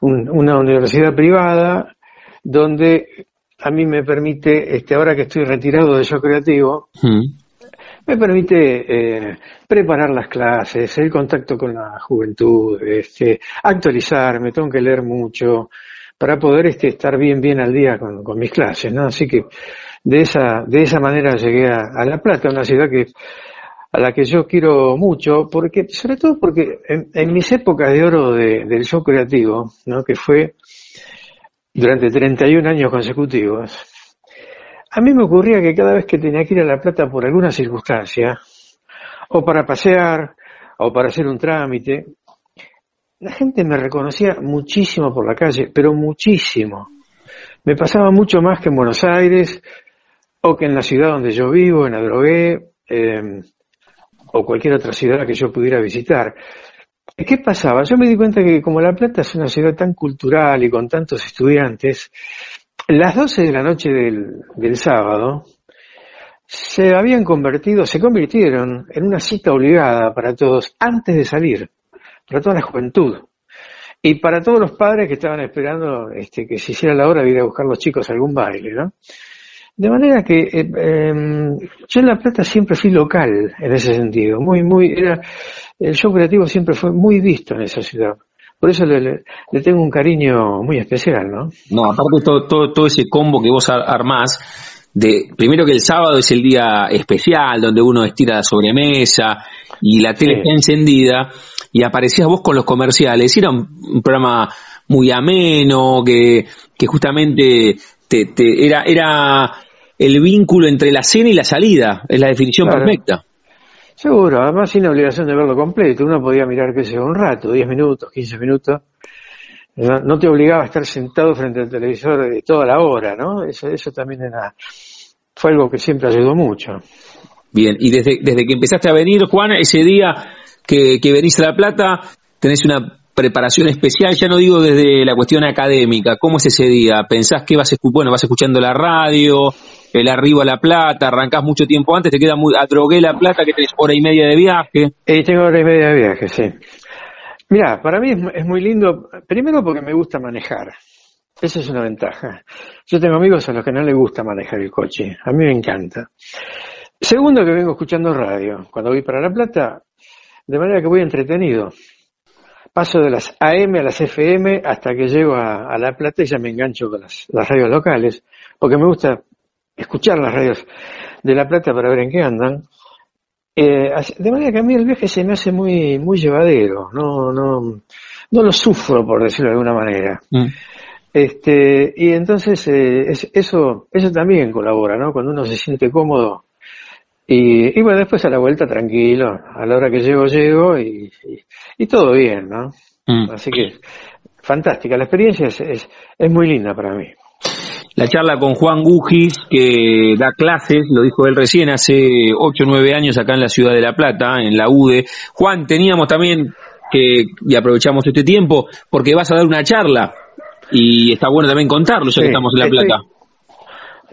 una universidad privada donde a mí me permite, este, ahora que estoy retirado de yo creativo, mm me permite eh, preparar las clases, el contacto con la juventud, este, actualizarme, tengo que leer mucho para poder este, estar bien, bien al día con, mis clases, ¿no? Así que de esa, de esa manera llegué a, La Plata, una ciudad que a la que yo quiero mucho, porque, sobre todo porque en, mis épocas de oro del show creativo, ¿no? que fue durante 31 años consecutivos, a mí me ocurría que cada vez que tenía que ir a La Plata por alguna circunstancia, o para pasear, o para hacer un trámite, la gente me reconocía muchísimo por la calle, pero muchísimo. Me pasaba mucho más que en Buenos Aires, o que en la ciudad donde yo vivo, en Adrogué, em, o cualquier otra ciudad que yo pudiera visitar. ¿Qué pasaba? Yo me di cuenta que como La Plata es una ciudad tan cultural y con tantos estudiantes, las 12 de la noche del, del sábado se habían convertido, se convirtieron en una cita obligada para todos antes de salir, para toda la juventud. Y para todos los padres que estaban esperando este, que se hiciera la hora de ir a buscar a los chicos a algún baile, ¿no? De manera que eh, em, yo en La Plata siempre fui local en ese sentido, muy, muy, era, el show creativo siempre fue muy visto en esa ciudad. Por eso le, tengo un cariño muy especial, ¿no? No, aparte todo, todo, todo ese combo que vos armás, de, primero que el sábado es el día especial, donde uno estira la sobremesa y la tele está encendida, y aparecías vos con los comerciales, era un, programa muy ameno, que, que justamente te, te, era, era el vínculo entre la cena y la salida, es la definición perfecta. Seguro, además sin obligación de verlo completo. Uno podía mirar, qué sé un rato, 10 minutos, 15 minutos. No, te obligaba a estar sentado frente al televisor toda la hora, ¿no? Eso, eso también era, fue algo que siempre ayudó mucho. Bien, y desde, desde que empezaste a venir, Juan, ese día que, que venís a La Plata, tenés una preparación especial, ya no digo desde la cuestión académica, ¿cómo es ese día? ¿Pensás que vas, bueno, vas escuchando la radio, el arribo a La Plata, arrancás mucho tiempo antes, te queda muy, a Drogué La Plata que tenés hora y media de viaje. Eh, tengo hora y media de viaje, sí. Mira, para mí es, muy lindo, primero porque me gusta manejar. Esa es una ventaja. Yo tengo amigos a los que no les gusta manejar el coche. A mí me encanta. Segundo que vengo escuchando radio. Cuando voy para La Plata, de manera que voy entretenido. Paso de las AM a las FM hasta que llego a, La Plata y ya me engancho con las, las radios locales, porque me gusta escuchar las radios de La Plata para ver en qué andan. Eh, de manera que a mí el viaje se me hace muy, muy llevadero, no, no, no lo sufro por decirlo de alguna manera. Mm. Este, y entonces eh, eso, eso también colabora, ¿no? Cuando uno se siente cómodo Y, bueno, después a la vuelta tranquilo, a la hora que llego, llego y, todo bien, ¿no? Mm. Así que fantástica, la experiencia es, es, muy linda para mí. La charla con Juan Gugis, que da clases, lo dijo él recién, hace 8 o 9 años acá en la ciudad de La Plata, en la UDE. Juan, teníamos también que, y aprovechamos este tiempo, porque vas a dar una charla, y está bueno también contarlo, ya que estamos en La Plata.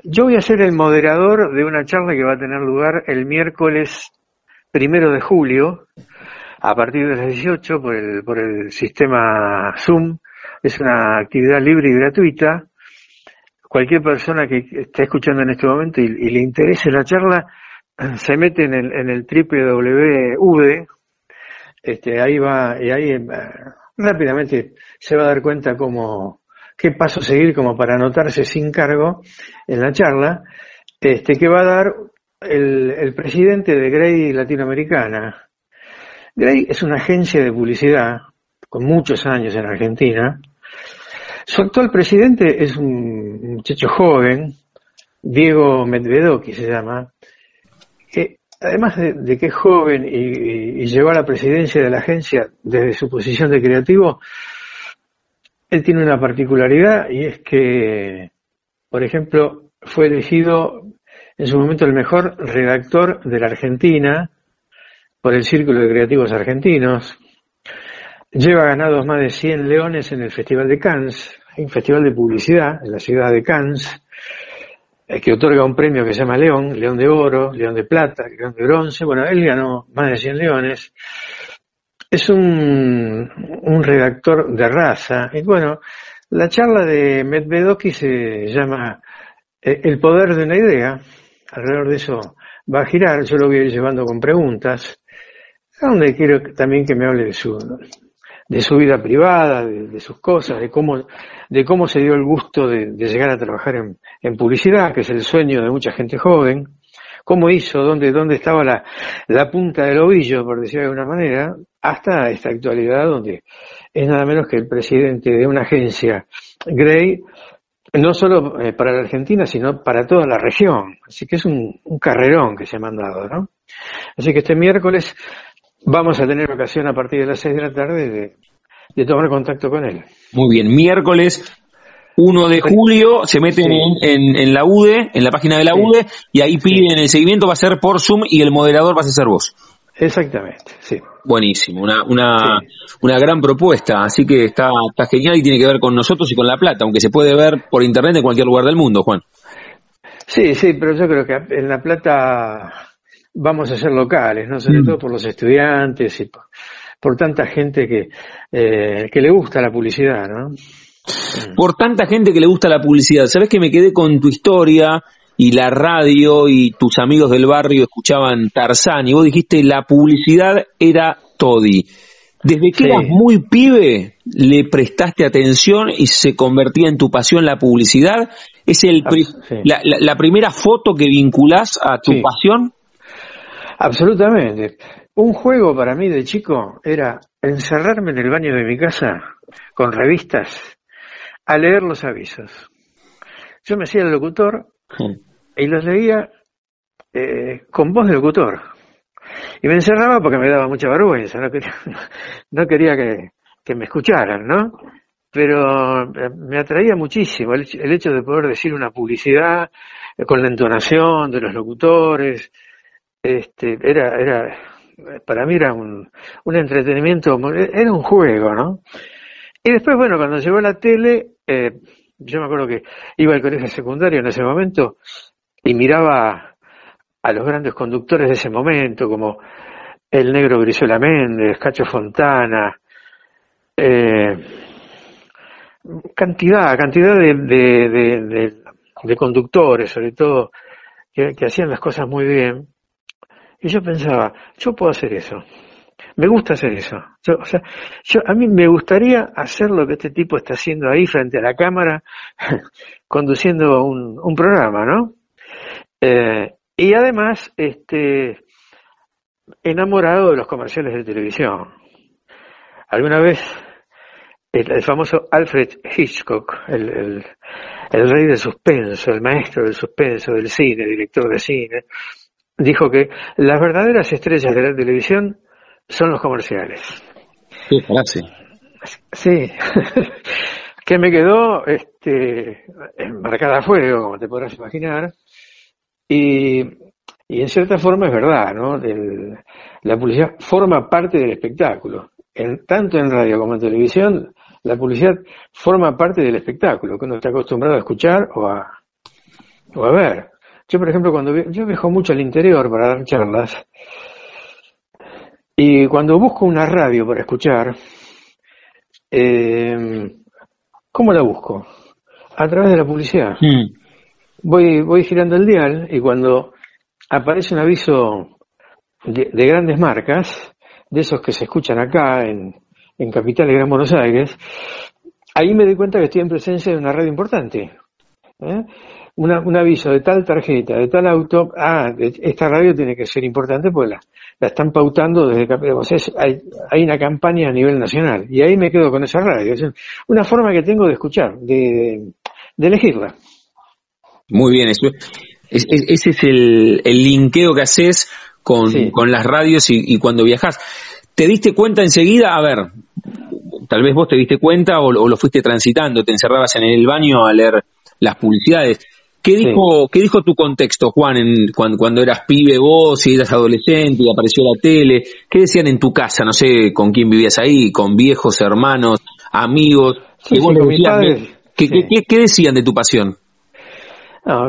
Yo voy a ser el moderador de una charla que va a tener lugar el miércoles primero de julio, a partir de las 18 por el, por el sistema Zoom. Es una actividad libre y gratuita. Cualquier persona que esté escuchando en este momento y, le interese la charla, se mete en el, en el www, este, ahí va, y ahí eh, rápidamente se va a dar cuenta cómo, qué paso seguir como para anotarse sin cargo en la charla, este, que va a dar el, el presidente de Grey Latinoamericana. Grey es una agencia de publicidad con muchos años en Argentina. Su actual presidente es un muchacho joven, Diego Medvedoki se llama, que además de, que es joven y, y, llegó a la presidencia de la agencia desde su posición de creativo, él tiene una particularidad y es que, por ejemplo, fue elegido en su momento el mejor redactor de la Argentina por el Círculo de Creativos Argentinos. Lleva ganados más de 100 leones en el Festival de Cannes, un festival de publicidad en la ciudad de Cannes, eh, que otorga un premio que se llama León, León de Oro, León de Plata, León de Bronce. Bueno, él ganó más de 100 leones es un, un redactor de raza. Y bueno, la charla de Medvedoki se llama eh, El poder de una idea. Alrededor de eso va a girar, yo lo voy a ir llevando con preguntas, donde quiero también que me hable de su, de su vida privada, de, sus cosas, de cómo, de cómo se dio el gusto de, llegar a trabajar en, en, publicidad, que es el sueño de mucha gente joven, cómo hizo, dónde, dónde estaba la, la punta del ovillo, por decirlo de alguna manera, hasta esta actualidad donde es nada menos que el presidente de una agencia, Gray, no solo eh, para la Argentina, sino para toda la región. Así que es un, carrerón que se ha mandado, ¿no? Así que este miércoles vamos a tener ocasión a partir de las 6 de la tarde de, tomar contacto con él. Muy bien, miércoles 1 de julio se meten en, en, la UDE, en la página de la UDE, y ahí piden el seguimiento, va a ser por Zoom y el moderador va a ser vos. Exactamente, sí. Buenísimo, una, una, una gran propuesta, así que está, está genial y tiene que ver con nosotros y con La Plata, aunque se puede ver por internet en cualquier lugar del mundo, Juan. Sí, sí, pero yo creo que en La Plata vamos a ser locales, ¿no? Sobre mm. todo por los estudiantes y por, tanta gente que, eh, que le gusta la publicidad, ¿no? Por tanta gente que le gusta la publicidad. ¿Sabes que me quedé con tu historia y la radio y tus amigos del barrio escuchaban Tarzán y vos dijiste la publicidad era Toddy. Desde que eras muy pibe le prestaste atención y se convertía en tu pasión la publicidad. ¿Es el la, la, primera foto que vinculás a tu pasión? Absolutamente. Un juego para mí de chico era encerrarme en el baño de mi casa con revistas a leer los avisos. Yo me hacía el locutor y los leía eh, con voz de locutor. Y me encerraba porque me daba mucha vergüenza, no quería, no quería que, que me escucharan, ¿no? Pero eh, me atraía muchísimo el, hecho de poder decir una publicidad eh, con la entonación de los locutores. Este, era, era, para mí era un, un entretenimiento, era un juego, ¿no? Y después, bueno, cuando llegó la tele, eh, yo me acuerdo que iba al colegio secundario en ese momento y miraba a los grandes conductores de ese momento, como el negro Brizuela Méndez, Cacho Fontana, eh, cantidad, cantidad de, de, conductores, sobre todo, que, hacían las cosas muy bien. Y yo pensaba, yo puedo hacer eso. Me gusta hacer eso. o sea, yo, a mí me gustaría hacer lo que este tipo está haciendo ahí frente a la cámara, conduciendo un, un programa, ¿no? Eh, y además, este, enamorado de los comerciales de televisión. Alguna vez, el, famoso Alfred Hitchcock, el, el, rey del suspenso, el maestro del suspenso del cine, director de cine, dijo que las verdaderas estrellas de la televisión son los comerciales. Frase. Sí, que me quedó este, marcada a fuego, como te podrás imaginar, y, en cierta forma es verdad, ¿no? la publicidad forma parte del espectáculo. En, tanto en radio como en televisión, la publicidad forma parte del espectáculo, que uno está acostumbrado a escuchar o a, o a ver. Yo, por ejemplo, cuando yo viajo mucho al interior para dar charlas, y cuando busco una radio para escuchar, eh, ¿cómo la busco? A través de la publicidad. Hmm. Voy, voy girando el dial y cuando aparece un aviso de, grandes marcas, de esos que se escuchan acá en, en Capital y Gran Buenos Aires, ahí me doy cuenta que estoy en presencia de una radio importante. ¿eh? un aviso de tal tarjeta, de tal auto, ah, esta radio tiene que ser importante porque la, la están pautando desde o sea, hay, hay, una campaña a nivel nacional y ahí me quedo con esa radio. Es una forma que tengo de escuchar, de, de elegirla. Muy bien, eso, ese es el, el linkeo que haces con, con las radios y, y, cuando viajas. ¿Te diste cuenta enseguida? A ver, tal vez vos te diste cuenta o, o lo fuiste transitando, te encerrabas en el baño a leer las publicidades ¿Qué dijo, ¿Qué dijo tu contexto, Juan, en, cuando, eras pibe vos y eras adolescente y apareció la tele? ¿Qué decían en tu casa? No sé con quién vivías ahí, con viejos, hermanos, amigos. ¿Qué, ¿qué, decían de tu pasión?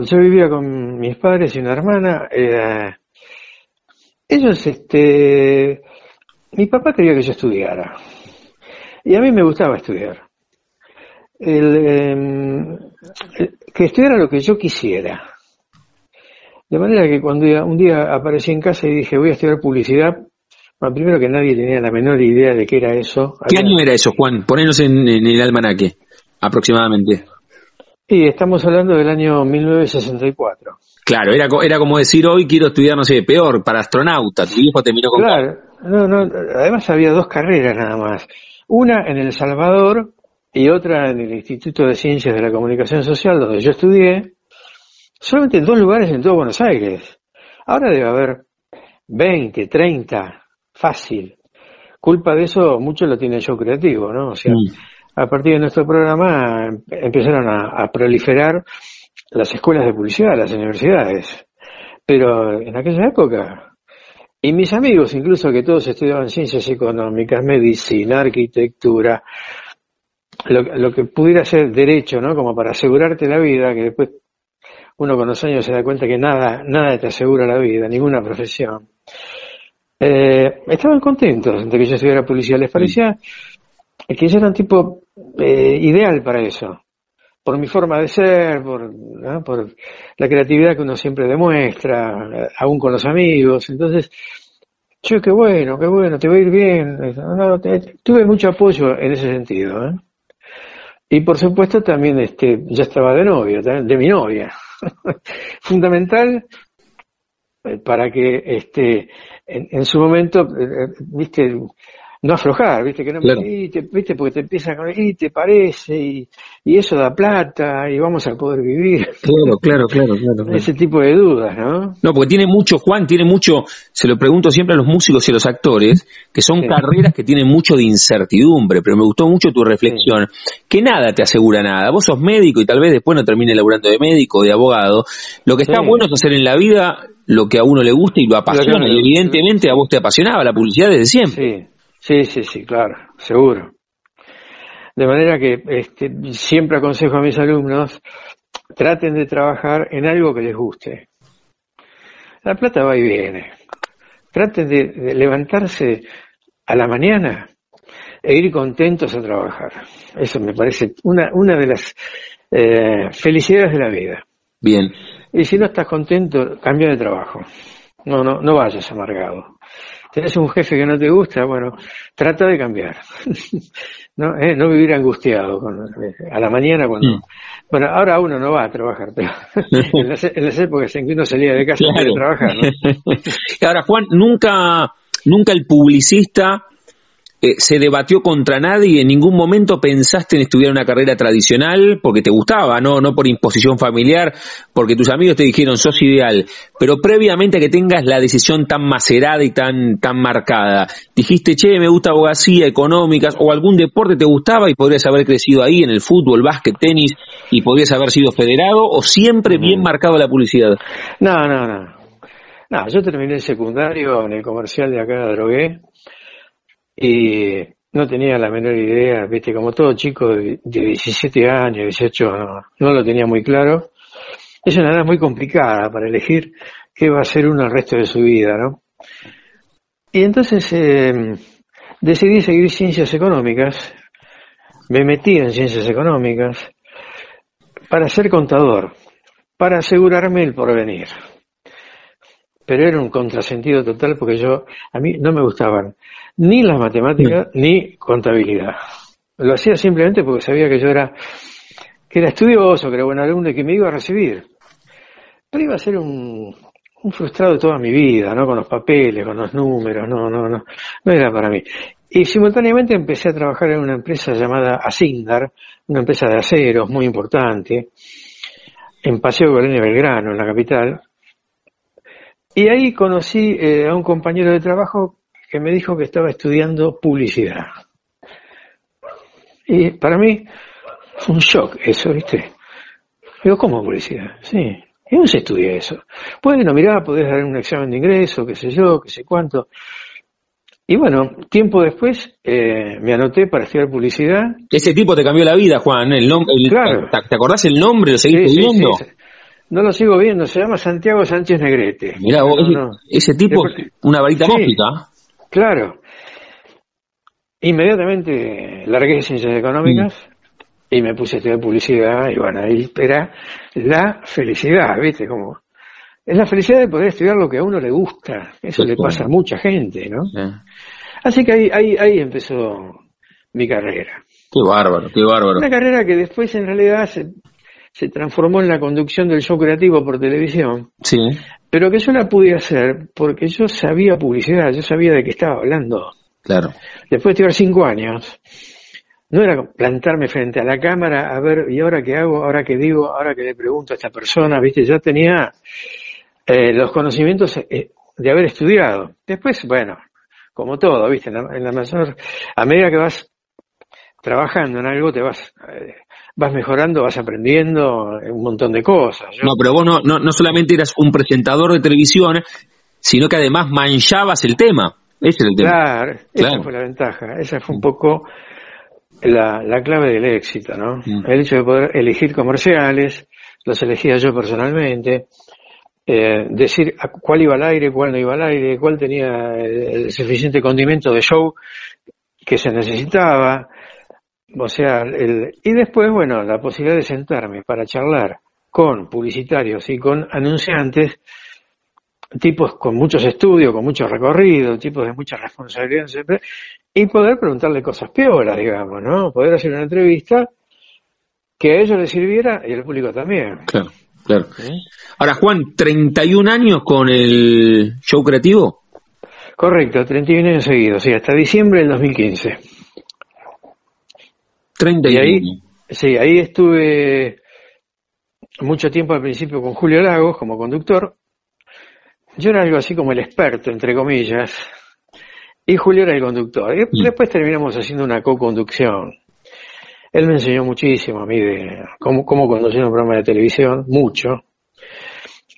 Yo vivía con mis padres y una hermana. Eh, ellos, este, mi papá quería que yo estudiara. Y a mí me gustaba estudiar. El, em, que estudiara lo que yo quisiera. De manera que cuando un día aparecí en casa y dije voy a estudiar publicidad, bueno, primero que nadie tenía la menor idea de qué era eso. ¿Qué año era eso, Juan? Ponenos en, el almanaque, aproximadamente. Y estamos hablando del año 1964. Claro, era, era como decir hoy quiero estudiar, no sé, peor, para astronauta. Tu hijo terminó con... Claro, no, no, además había dos carreras nada más. Una en El Salvador, y otra en el Instituto de Ciencias de la Comunicación Social, donde yo estudié, solamente en dos lugares en todo Buenos Aires. Ahora debe haber 20, 30, fácil. Culpa de eso mucho lo tiene yo creativo, ¿no? O sea, mm. A partir de nuestro programa empezaron a, a proliferar las escuelas de publicidad, las universidades. Pero en aquella época, y mis amigos, incluso que todos estudiaban ciencias económicas, medicina, arquitectura, lo, que pudiera ser derecho, ¿no? Como para asegurarte la vida, que después uno con los años se da cuenta que nada, nada te asegura la vida, ninguna profesión. Eh, estaban contentos de que yo estuviera policía. Les parecía que yo era un tipo eh, ideal para eso. Por mi forma de ser, por, por la creatividad que uno siempre demuestra, eh, aún con los amigos. Entonces, yo qué bueno, qué bueno, te va a ir bien. tuve mucho apoyo en ese sentido. ¿eh? Y por supuesto también este, ya estaba de novio, de mi novia. Fundamental para que este, en, su momento, viste, no aflojar, viste, que no me viste, porque te empieza con, y te parece, y, y, eso da plata, y vamos a poder vivir. Claro, claro, claro, claro, Ese tipo de dudas, ¿no? No, porque tiene mucho, Juan, tiene mucho, se lo pregunto siempre a los músicos y a los actores, que son carreras que tienen mucho de incertidumbre, pero me gustó mucho tu reflexión, que nada te asegura nada. Vos sos médico y tal vez después no termine laburando de médico o de abogado. Lo que está bueno es hacer en la vida lo que a uno le gusta y lo apasiona, y evidentemente a vos te apasionaba la publicidad desde siempre. Sí, sí, sí, claro, seguro. De manera que este, siempre aconsejo a mis alumnos, traten de trabajar en algo que les guste. La plata va y viene. Traten de, levantarse a la mañana e ir contentos a trabajar. Eso me parece una, una de las eh, felicidades de la vida. Bien. Y si no estás contento, cambia de trabajo. No, no, no vayas amargado tenés un jefe que no te gusta, bueno, trata de cambiar. no, eh, no vivir angustiado eh, a la mañana cuando... Mm. Bueno, ahora uno no va a trabajar, pero en, las, épocas en que uno salía de casa para trabajar. ¿no? ahora, Juan, nunca, nunca el publicista eh, se debatió contra nadie y en ningún momento pensaste en estudiar una carrera tradicional porque te gustaba, no, no por imposición familiar, porque tus amigos te dijeron sos ideal, pero previamente a que tengas la decisión tan macerada y tan, tan marcada, dijiste, che, me gusta abogacía, económicas, o algún deporte te gustaba y podrías haber crecido ahí en el fútbol, básquet, tenis, y podrías haber sido federado, o siempre bien marcado la publicidad. No, no, no. No, yo terminé el secundario en el comercial de acá de Drogué y no tenía la menor idea, viste, como todo chico de, 17 años, 18, no, no, lo tenía muy claro. Es una edad muy complicada para elegir qué va a ser uno el resto de su vida, ¿no? Y entonces eh, decidí seguir ciencias económicas, me metí en ciencias económicas para ser contador, para asegurarme el porvenir. Pero era un contrasentido total porque yo, a mí no me gustaban ni las matemáticas ni contabilidad. Lo hacía simplemente porque sabía que yo era, que era estudioso, que era buen alumno y que me iba a recibir. Pero iba a ser un, un frustrado toda mi vida, ¿no? Con los papeles, con los números, no, no, no, no era para mí. Y simultáneamente empecé a trabajar en una empresa llamada Asindar, una empresa de aceros muy importante, en Paseo Colenia Belgrano, en la capital. Y ahí conocí eh, a un compañero de trabajo que me dijo que estaba estudiando publicidad. Y para mí fue un shock eso, ¿viste? Digo, ¿cómo publicidad? Sí. ¿Y dónde se estudia eso? Bueno, mirá, podés dar un examen de ingreso, qué sé yo, qué sé cuánto. Y bueno, tiempo después eh, me anoté para estudiar publicidad. Ese tipo te cambió la vida, Juan. El nombre, claro. ¿te, acordás el nombre? ¿Lo seguiste viendo? no lo sigo viendo, se llama Santiago Sánchez Negrete. Mirá, ese, tipo, una varita mágica. Claro. Inmediatamente largué ciencias económicas mm. y me puse a estudiar publicidad y bueno, ahí era la felicidad, ¿viste? Como es la felicidad de poder estudiar lo que a uno le gusta. Eso le pasa a mucha gente, ¿no? Así que ahí, ahí, ahí empezó mi carrera. Qué bárbaro, qué bárbaro. Una carrera que después en realidad se, se transformó en la conducción del show creativo por televisión. Sí pero que yo la pude hacer porque yo sabía publicidad, yo sabía de qué estaba hablando. Claro. Después de estudiar cinco años, no era plantarme frente a la cámara a ver, ¿y ahora qué hago? ¿Ahora qué digo? ¿Ahora qué le pregunto a esta persona? ¿Viste? Ya tenía eh, los conocimientos eh, de haber estudiado. Después, bueno, como todo, ¿viste? En la, en mayor, a medida que vas trabajando en algo, te vas eh, vas mejorando, vas aprendiendo un montón de cosas. No, pero vos no, no, solamente eras un presentador de televisión, sino que además manchabas el tema. Ese era el tema. Claro, esa fue la ventaja. Esa fue un poco la, la clave del éxito, ¿no? Mm. El hecho de poder elegir comerciales, los elegía yo personalmente, eh, decir cuál iba al aire, cuál no iba al aire, cuál tenía el suficiente condimento de show que se necesitaba, o sea, el, y después, bueno, la posibilidad de sentarme para charlar con publicitarios y con anunciantes, tipos con muchos estudios, con mucho recorrido, tipos de mucha responsabilidad, y poder preguntarle cosas peores, digamos, ¿no? Poder hacer una entrevista que a ellos les sirviera y al público también. Claro, claro. Ahora, Juan, 31 años con el show creativo. Correcto, 31 años seguidos, sí, hasta diciembre del 2015. 30 y, ahí, sí, ahí estuve mucho tiempo al principio con Julio Lagos como conductor. Yo era algo así como el experto, entre comillas, y Julio era el conductor. Y mm. después terminamos haciendo una co-conducción. Él me enseñó muchísimo a mí de cómo, cómo conducir un programa de televisión, mucho.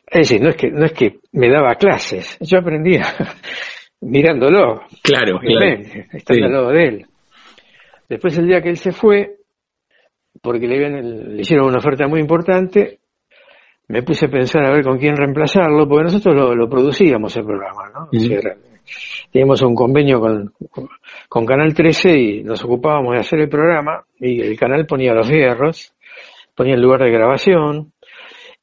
Es decir, no es que, no es que me daba clases, yo aprendía mirándolo. Claro, claro. Estando al lado de él. Después el día que él se fue, porque le, hicieron una oferta muy importante, me puse a pensar a ver con quién reemplazarlo, porque nosotros lo, producíamos el programa, ¿no? teníamos un convenio con, con, Canal 13 y nos ocupábamos de hacer el programa y el canal ponía los hierros, ponía el lugar de grabación.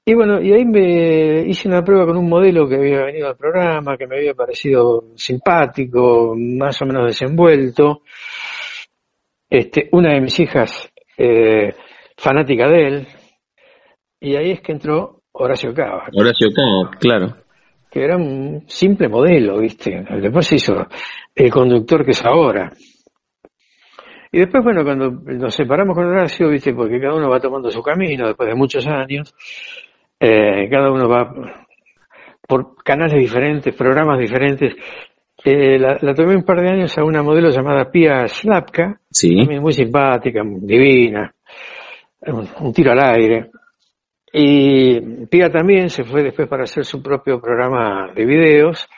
Y bueno, y ahí me hice una prueba con un modelo que había venido al programa, que me había parecido simpático, más o menos desenvuelto. Este, una de mis hijas, eh, fanática de él, y ahí es que entró Horacio Cava. Horacio Cava, claro. Que era un simple modelo, ¿viste? Después se hizo el conductor que es ahora. Y después, bueno, cuando nos separamos con Horacio, viste, porque cada uno va tomando su camino después de muchos años, eh, cada uno va por canales diferentes, programas diferentes. Eh, la, tomé un par de años a una modelo llamada Pia Slapka, también muy simpática, divina, un, tiro al aire. Y Pia también se fue después para hacer su propio programa de videos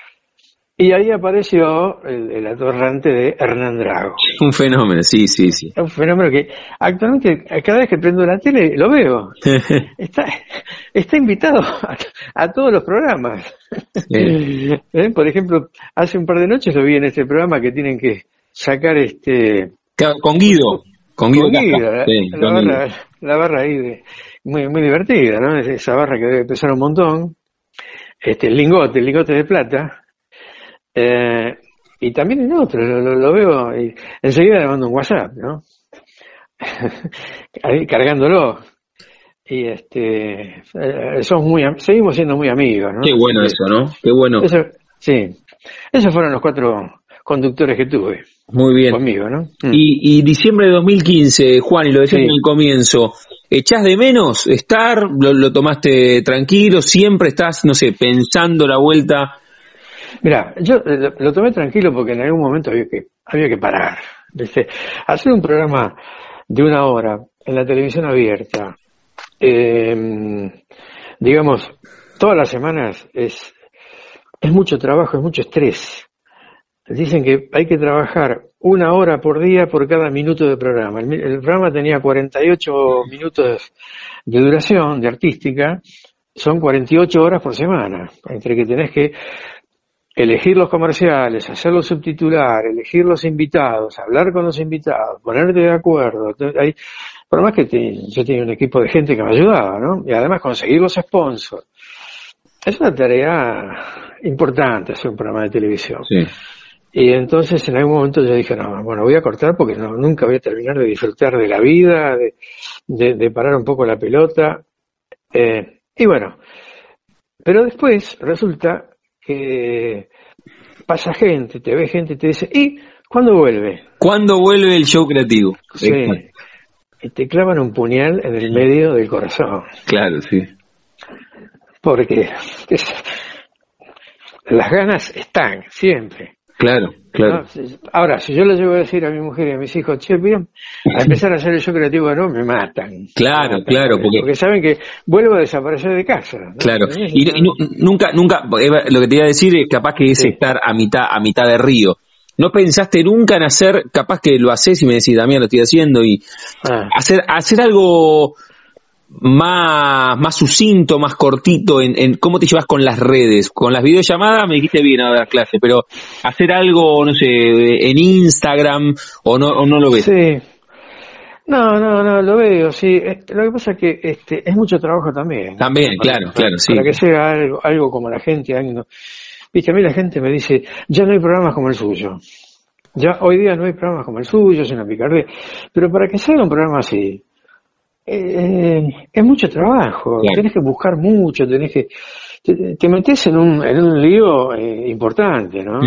y ahí apareció el, atorrante de Hernán Drago. Un fenómeno, sí, sí, sí. Un fenómeno que actualmente cada vez que prendo la tele lo veo. está, está invitado a, todos los programas. ¿Eh? Por ejemplo, hace un par de noches lo vi en este programa que tienen que sacar este... Con Guido. Con Guido. la, barra, ahí de, muy, muy divertida, ¿no? Esa barra que debe pesar un montón. Este, el lingote, el lingote de plata eh, y también en otro, lo, veo, y enseguida le mando un WhatsApp, ¿no? Ahí cargándolo. Y este, eh, somos muy, seguimos siendo muy amigos, ¿no? Qué bueno eso, ¿no? Qué bueno. sí, esos fueron los cuatro conductores que tuve. Muy bien. Conmigo, ¿no? Mm. Y, y, diciembre de 2015, Juan, y lo decía en el comienzo, ¿echás de menos estar? Lo, ¿Lo, tomaste tranquilo? ¿Siempre estás, no sé, pensando la vuelta Mira, yo eh, lo, tomé tranquilo porque en algún momento había que, había que parar. Hacer un programa de una hora en la televisión abierta, em, digamos, todas las semanas es, es mucho trabajo, es mucho estrés. Dicen que hay que trabajar una hora por día por cada minuto de programa. El, el programa tenía 48 minutos de duración, de artística, son 48 horas por semana, entre que tenés que elegir los comerciales, hacerlos subtitular, elegir los invitados, hablar con los invitados, ponerte de acuerdo. Hay, por más que yo tenía un equipo de gente que me ayudaba, ¿no? Y además conseguir los sponsors. Es una tarea importante hacer un programa de televisión. Sí. Y entonces en algún momento yo dije, no, bueno, voy a cortar porque no, nunca voy a terminar de disfrutar de la vida, de, de, parar un poco la pelota. Eh, y bueno, pero después resulta que pasa gente, te ve gente, te dice, ¿y cuándo vuelve? ¿Cuándo vuelve el show creativo? Sí. Y te clavan un puñal en el medio del corazón. Claro, sí. Porque las ganas están siempre. Claro, claro. Ahora, si yo le llevo a decir a mi mujer y a mis hijos, che, bien, a empezar a hacer el show creativo, no, me matan. Claro, claro. Porque... saben que vuelvo a desaparecer de casa. Claro. Y, nunca, nunca, lo que te iba a decir es capaz que es estar a mitad, a mitad de río. ¿No pensaste nunca en hacer, capaz que lo haces y me decís, también lo estoy haciendo, y ah. hacer, hacer algo más, más sucinto, más cortito en, en, cómo te llevas con las redes. Con las videollamadas me dijiste bien a dar clase, pero hacer algo, no sé, en Instagram o no, o no lo ves. Sí. No, no, no, lo veo, sí. Eh, lo que pasa es que este, es mucho trabajo también. También, claro, claro, sí. Para que sea algo, algo como la gente. Viste, a mí la gente me dice, ya no hay programas como el suyo. Ya hoy día no hay programas como el suyo, es una picardía. Pero para que sea un programa así, eh, es mucho trabajo, tenés que buscar mucho, tenés que te, metes en un, en un lío eh, importante, ¿no?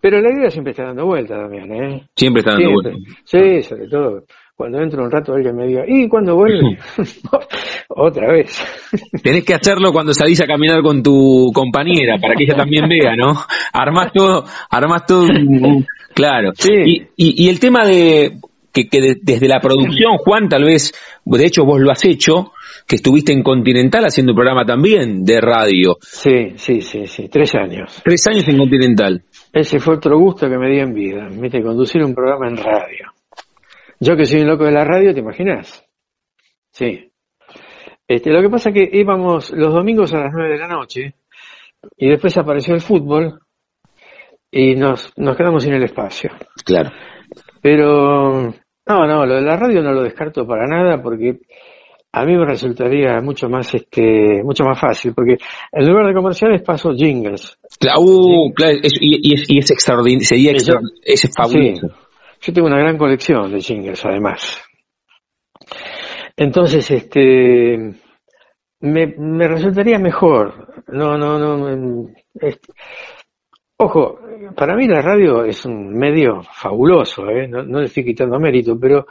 Pero la idea siempre está dando vuelta también, ¿eh? Siempre está dando vuelta. Sí, sobre todo cuando entro un rato alguien me diga, ¿y cuándo vuelve? Otra vez. Tenés que hacerlo cuando salís a caminar con tu compañera, para que ella también vea, ¿no? Armás todo, armás todo, claro. Sí. Y, y, y el tema de, que, desde la producción, Juan, tal vez, de hecho vos lo has hecho, que estuviste en Continental haciendo un programa también de radio. Sí, sí, sí, sí, tres años. Tres años en Continental. Ese fue otro gusto que me di en vida, viste, conducir un programa en radio. Yo que soy un loco de la radio, ¿te imaginas? Sí. Este, lo que pasa es que íbamos los domingos a las nueve de la noche y después apareció el fútbol y nos, nos quedamos sin el espacio. Claro. Pero no, no, lo de la radio no lo descarto para nada porque a mí me resultaría mucho más este mucho más fácil porque en lugar de comerciales paso jingles. Claro, uh, claro y, es, y es extraordinario, sería es fabuloso. yo tengo una gran colección de jingles además. Entonces, este me, me resultaría mejor. No, no, no. Este, Ojo, para mí la radio es un medio fabuloso, ¿eh? no, no le estoy quitando mérito, pero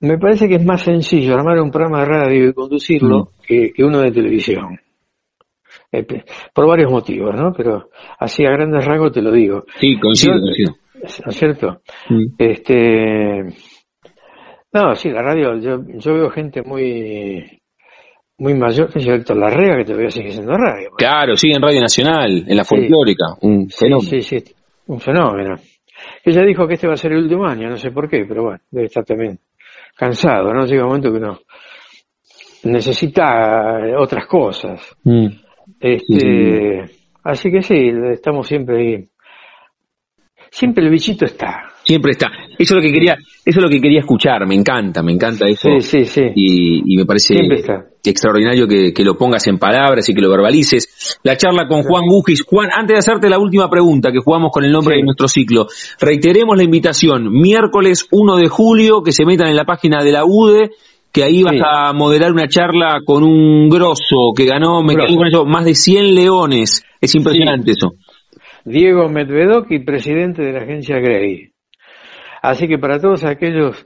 me parece que es más sencillo armar un programa de radio y conducirlo Mm. que, que uno de televisión. Eh, por varios motivos, ¿no? Pero así a grandes rasgos te lo digo. Sí, coincido, coincido. ¿No es cierto? Mm. Este, no, sí, la radio, yo, yo veo gente muy, muy mayor, que Héctor Larrea, que todavía sigue siendo radio. Claro, sí, en Radio Nacional, en la Sí. folclórica, un fenómeno. sí, sí, un fenómeno. Ella dijo que este va a ser el último año, no sé por qué, pero bueno, debe estar también cansado, ¿no? Llega un momento que uno necesita eh, otras cosas. Mm. Este, así que sí, estamos siempre ahí. Siempre el bichito está. Siempre está. Eso es lo que quería, eso es lo que quería escuchar, me encanta, me encanta eso. Sí, sí, sí. Y, y me parece Siempre está. Extraordinario que, que lo pongas en palabras y que lo verbalices. La charla con Juan Gugis. Juan, antes de hacerte la última pregunta que jugamos con el nombre Sí. de nuestro ciclo, reiteremos la invitación, miércoles 1 de julio, que se metan en la página de la UDE, que ahí vas Sí. a moderar una charla con un grosso que ganó, me Grosso. con eso, más de 100 leones. Es impresionante eso. Diego Medvedoki, presidente de la agencia Grey. Así que para todos aquellos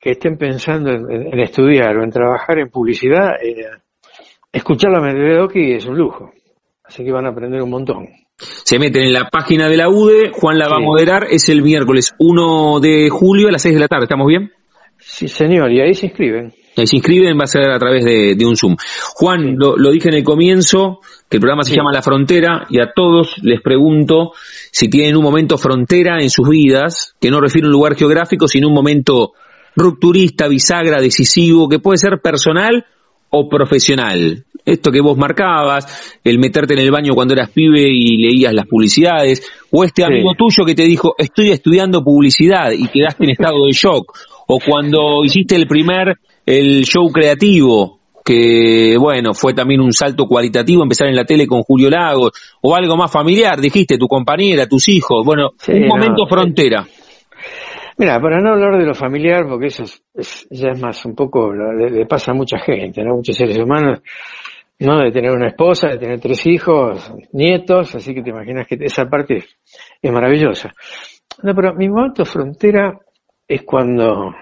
que estén pensando en, estudiar o en trabajar en publicidad, eh, escuchar a Medvedoki es un lujo. Así que van a aprender un montón. Se meten en la página de la UDE, Juan la va a moderar, es el miércoles 1 de julio a las 6 de la tarde, ¿estamos bien? Sí, señor, y ahí se inscriben. Ahí se inscriben, va a ser a través de, de un Zoom. Juan, lo, lo dije en el comienzo, que el programa se Sí. llama La Frontera, y a todos les pregunto si tienen un momento frontera en sus vidas, que no refiere a un lugar geográfico, sino un momento rupturista, bisagra, decisivo, que puede ser personal o profesional. Esto que vos marcabas, el meterte en el baño cuando eras pibe y leías las publicidades, o este Sí. amigo tuyo que te dijo, estoy estudiando publicidad y quedaste en estado de shock, o cuando hiciste el primer, el show creativo, que bueno, fue también un salto cualitativo empezar en la tele con Julio Lagos, o algo más familiar, dijiste, tu compañera, tus hijos, bueno, Sí, un no, momento sí. Mira, para no hablar de lo familiar, porque eso es, es- ya es más un poco, le, le pasa a mucha gente, ¿no? Muchos seres humanos, ¿no? De tener una esposa, de tener tres hijos, nietos, así que te imaginas que esa parte es, es maravillosa. No, pero mi momento frontera es cuando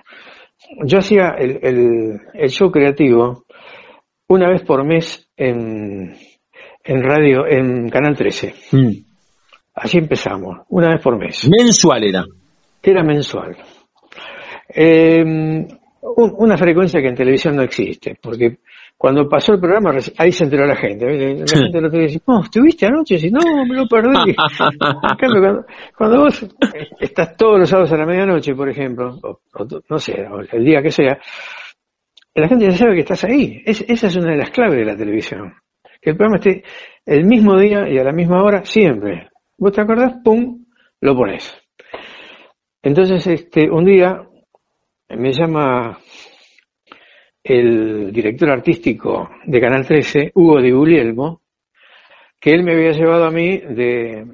yo hacía el, el, el show creativo una vez por mes en, en radio, en Canal 13. Mm. Así empezamos, una vez por mes. Mensual era. Era mensual. Eh, un- una frecuencia que en televisión no existe, porque cuando pasó el programa, ahí se enteró la gente. La Sí. gente lo dice, no, ¿estuviste anoche? Y dice, no, me lo perdí. En cambio, cuando, cuando vos estás todos los sábados a la medianoche, por ejemplo, o, no sé, o el día que sea, la gente ya sabe que estás ahí. Es- esa es una de las claves de la televisión. Que el programa esté el mismo día y a la misma hora, siempre. Vos te acordás, pum, lo pones. Entonces, este, un día me llama el director artístico de Canal 13, Hugo Di Guglielmo, que él me había llevado a mí de,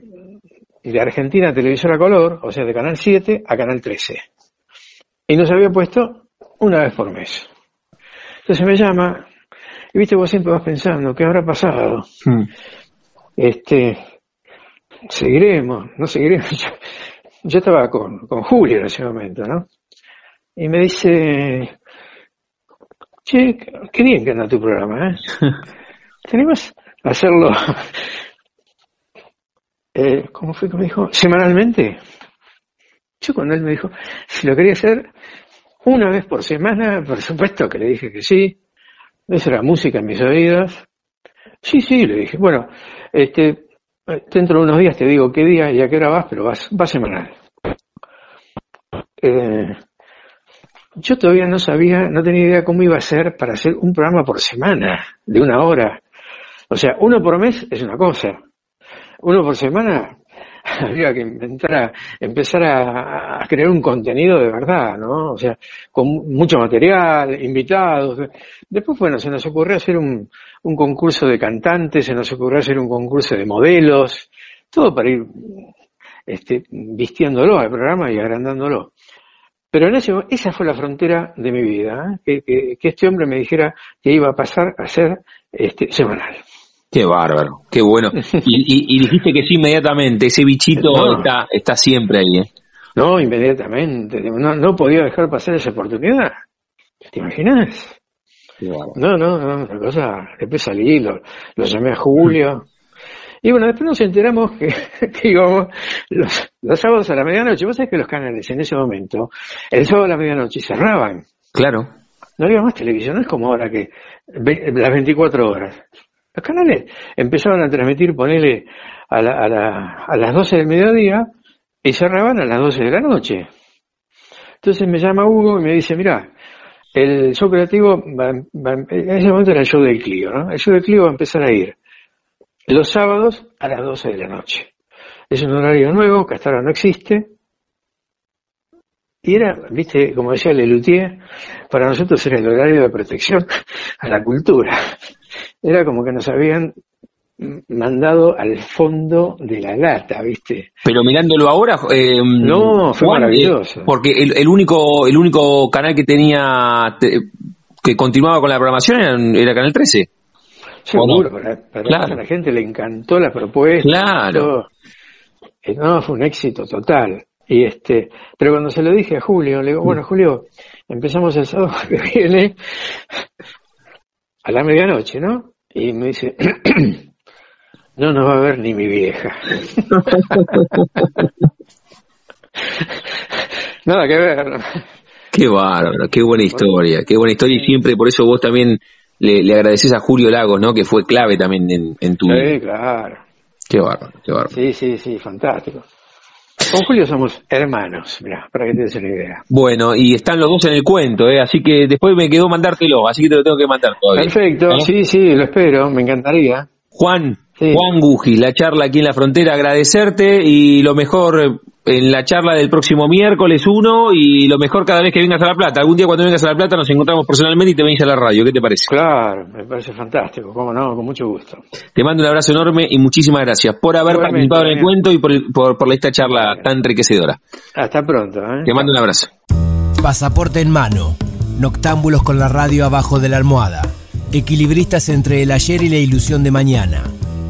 de Argentina a Televisora Color, o sea, de Canal 7 a Canal 13. Y nos había puesto una vez por mes. Entonces me llama, y viste, vos siempre vas pensando, ¿qué habrá pasado? Mm. Este, seguiremos, no seguiremos. Yo, estaba con, con Julio en ese momento, ¿no? Y me dice, che, qué bien que anda tu programa, ¿eh? ¿Tenemos a hacerlo, eh, ¿cómo fue que me dijo? ¿Semanalmente? Yo cuando él me dijo, si lo quería hacer una vez por semana, por supuesto que le dije que sí. Esa era música en mis oídos. Sí, sí, le dije, bueno, este, dentro de unos días te digo qué día y a qué hora vas, pero vas, vas semanal. Eh, yo todavía no sabía, no tenía idea cómo iba a ser para hacer un programa por semana, de una hora. O sea, uno por mes es una cosa. Uno por semana había que inventar a, empezar a, crear un contenido de verdad, ¿no? O sea, con mucho material, invitados. Después, bueno, se nos ocurrió hacer un, un concurso de cantantes, se nos ocurrió hacer un concurso de modelos, todo para ir este, vistiéndolo al programa y agrandándolo. Pero en ese, esa fue la frontera de mi vida, ¿eh? que, que, que, este hombre me dijera que iba a pasar a ser este, semanal. Qué bárbaro, qué bueno. Y, dijiste que sí inmediatamente, ese bichito está, está siempre ahí. ¿eh? No, inmediatamente. No, no podía dejar pasar esa oportunidad. ¿Te imaginas? No, no, no, la cosa, después salí, lo, lo llamé a Julio. Y bueno, después nos enteramos que, que íbamos los, los, sábados a la medianoche. Vos sabés que los canales en ese momento, el sábado a la medianoche cerraban. Claro. No había más televisión, no es como ahora que las 24 horas. Los canales empezaban a transmitir, ponele, a, la, a, la, a las 12 del mediodía y cerraban a las 12 de la noche. Entonces me llama Hugo y me dice, mira, el show creativo, en ese momento era el show del Clio, ¿no? El show del Clio va a empezar a ir los sábados a las 12 de la noche. Es un horario nuevo que hasta ahora no existe. Y era, viste, como decía Lelutier, para nosotros era el horario de protección a la cultura. Era como que nos habían mandado al fondo de la lata, ¿viste? Pero mirándolo ahora, eh, no, fue maravilloso. porque el, único el único canal que tenía que continuaba con la programación era, Canal 13. Seguro, para, a la gente le encantó la propuesta. Claro. Eh, no, fue un éxito total. Y este, pero cuando se lo dije a Julio, le digo, bueno, mm. Julio, empezamos el sábado que viene a la medianoche, ¿no? Y me dice, no nos va a ver ni mi vieja. Nada que ver. Qué bárbaro, qué buena historia, qué buena historia y siempre por eso vos también le, le agradeces a Julio Lagos, ¿no? Que fue clave también en, en tu... Sí, claro. Qué bárbaro, qué bárbaro. Sí, sí, sí, fantástico. Con Julio somos hermanos, mira, para que te des una idea. Bueno, y están los dos en el cuento, ¿eh? así que después me quedó mandártelo, así que te lo tengo que mandar todavía. Perfecto, ¿Eh? sí, sí, lo espero, me encantaría. Juan, Juan Guji, la charla aquí en la frontera, agradecerte y lo mejor en la charla del próximo miércoles uno y lo mejor cada vez que vengas a La Plata. Algún día cuando vengas a La Plata nos encontramos personalmente y te venís a la radio. ¿Qué te parece? Claro, me parece fantástico. Cómo no, con mucho gusto. Te mando un abrazo enorme y muchísimas gracias por haber participado en el cuento y por, por, esta charla tan enriquecedora. Hasta pronto. ¿eh? Te mando un abrazo. Pasaporte en mano. Noctámbulos con la radio abajo de la almohada. Equilibristas entre el ayer y la ilusión de mañana.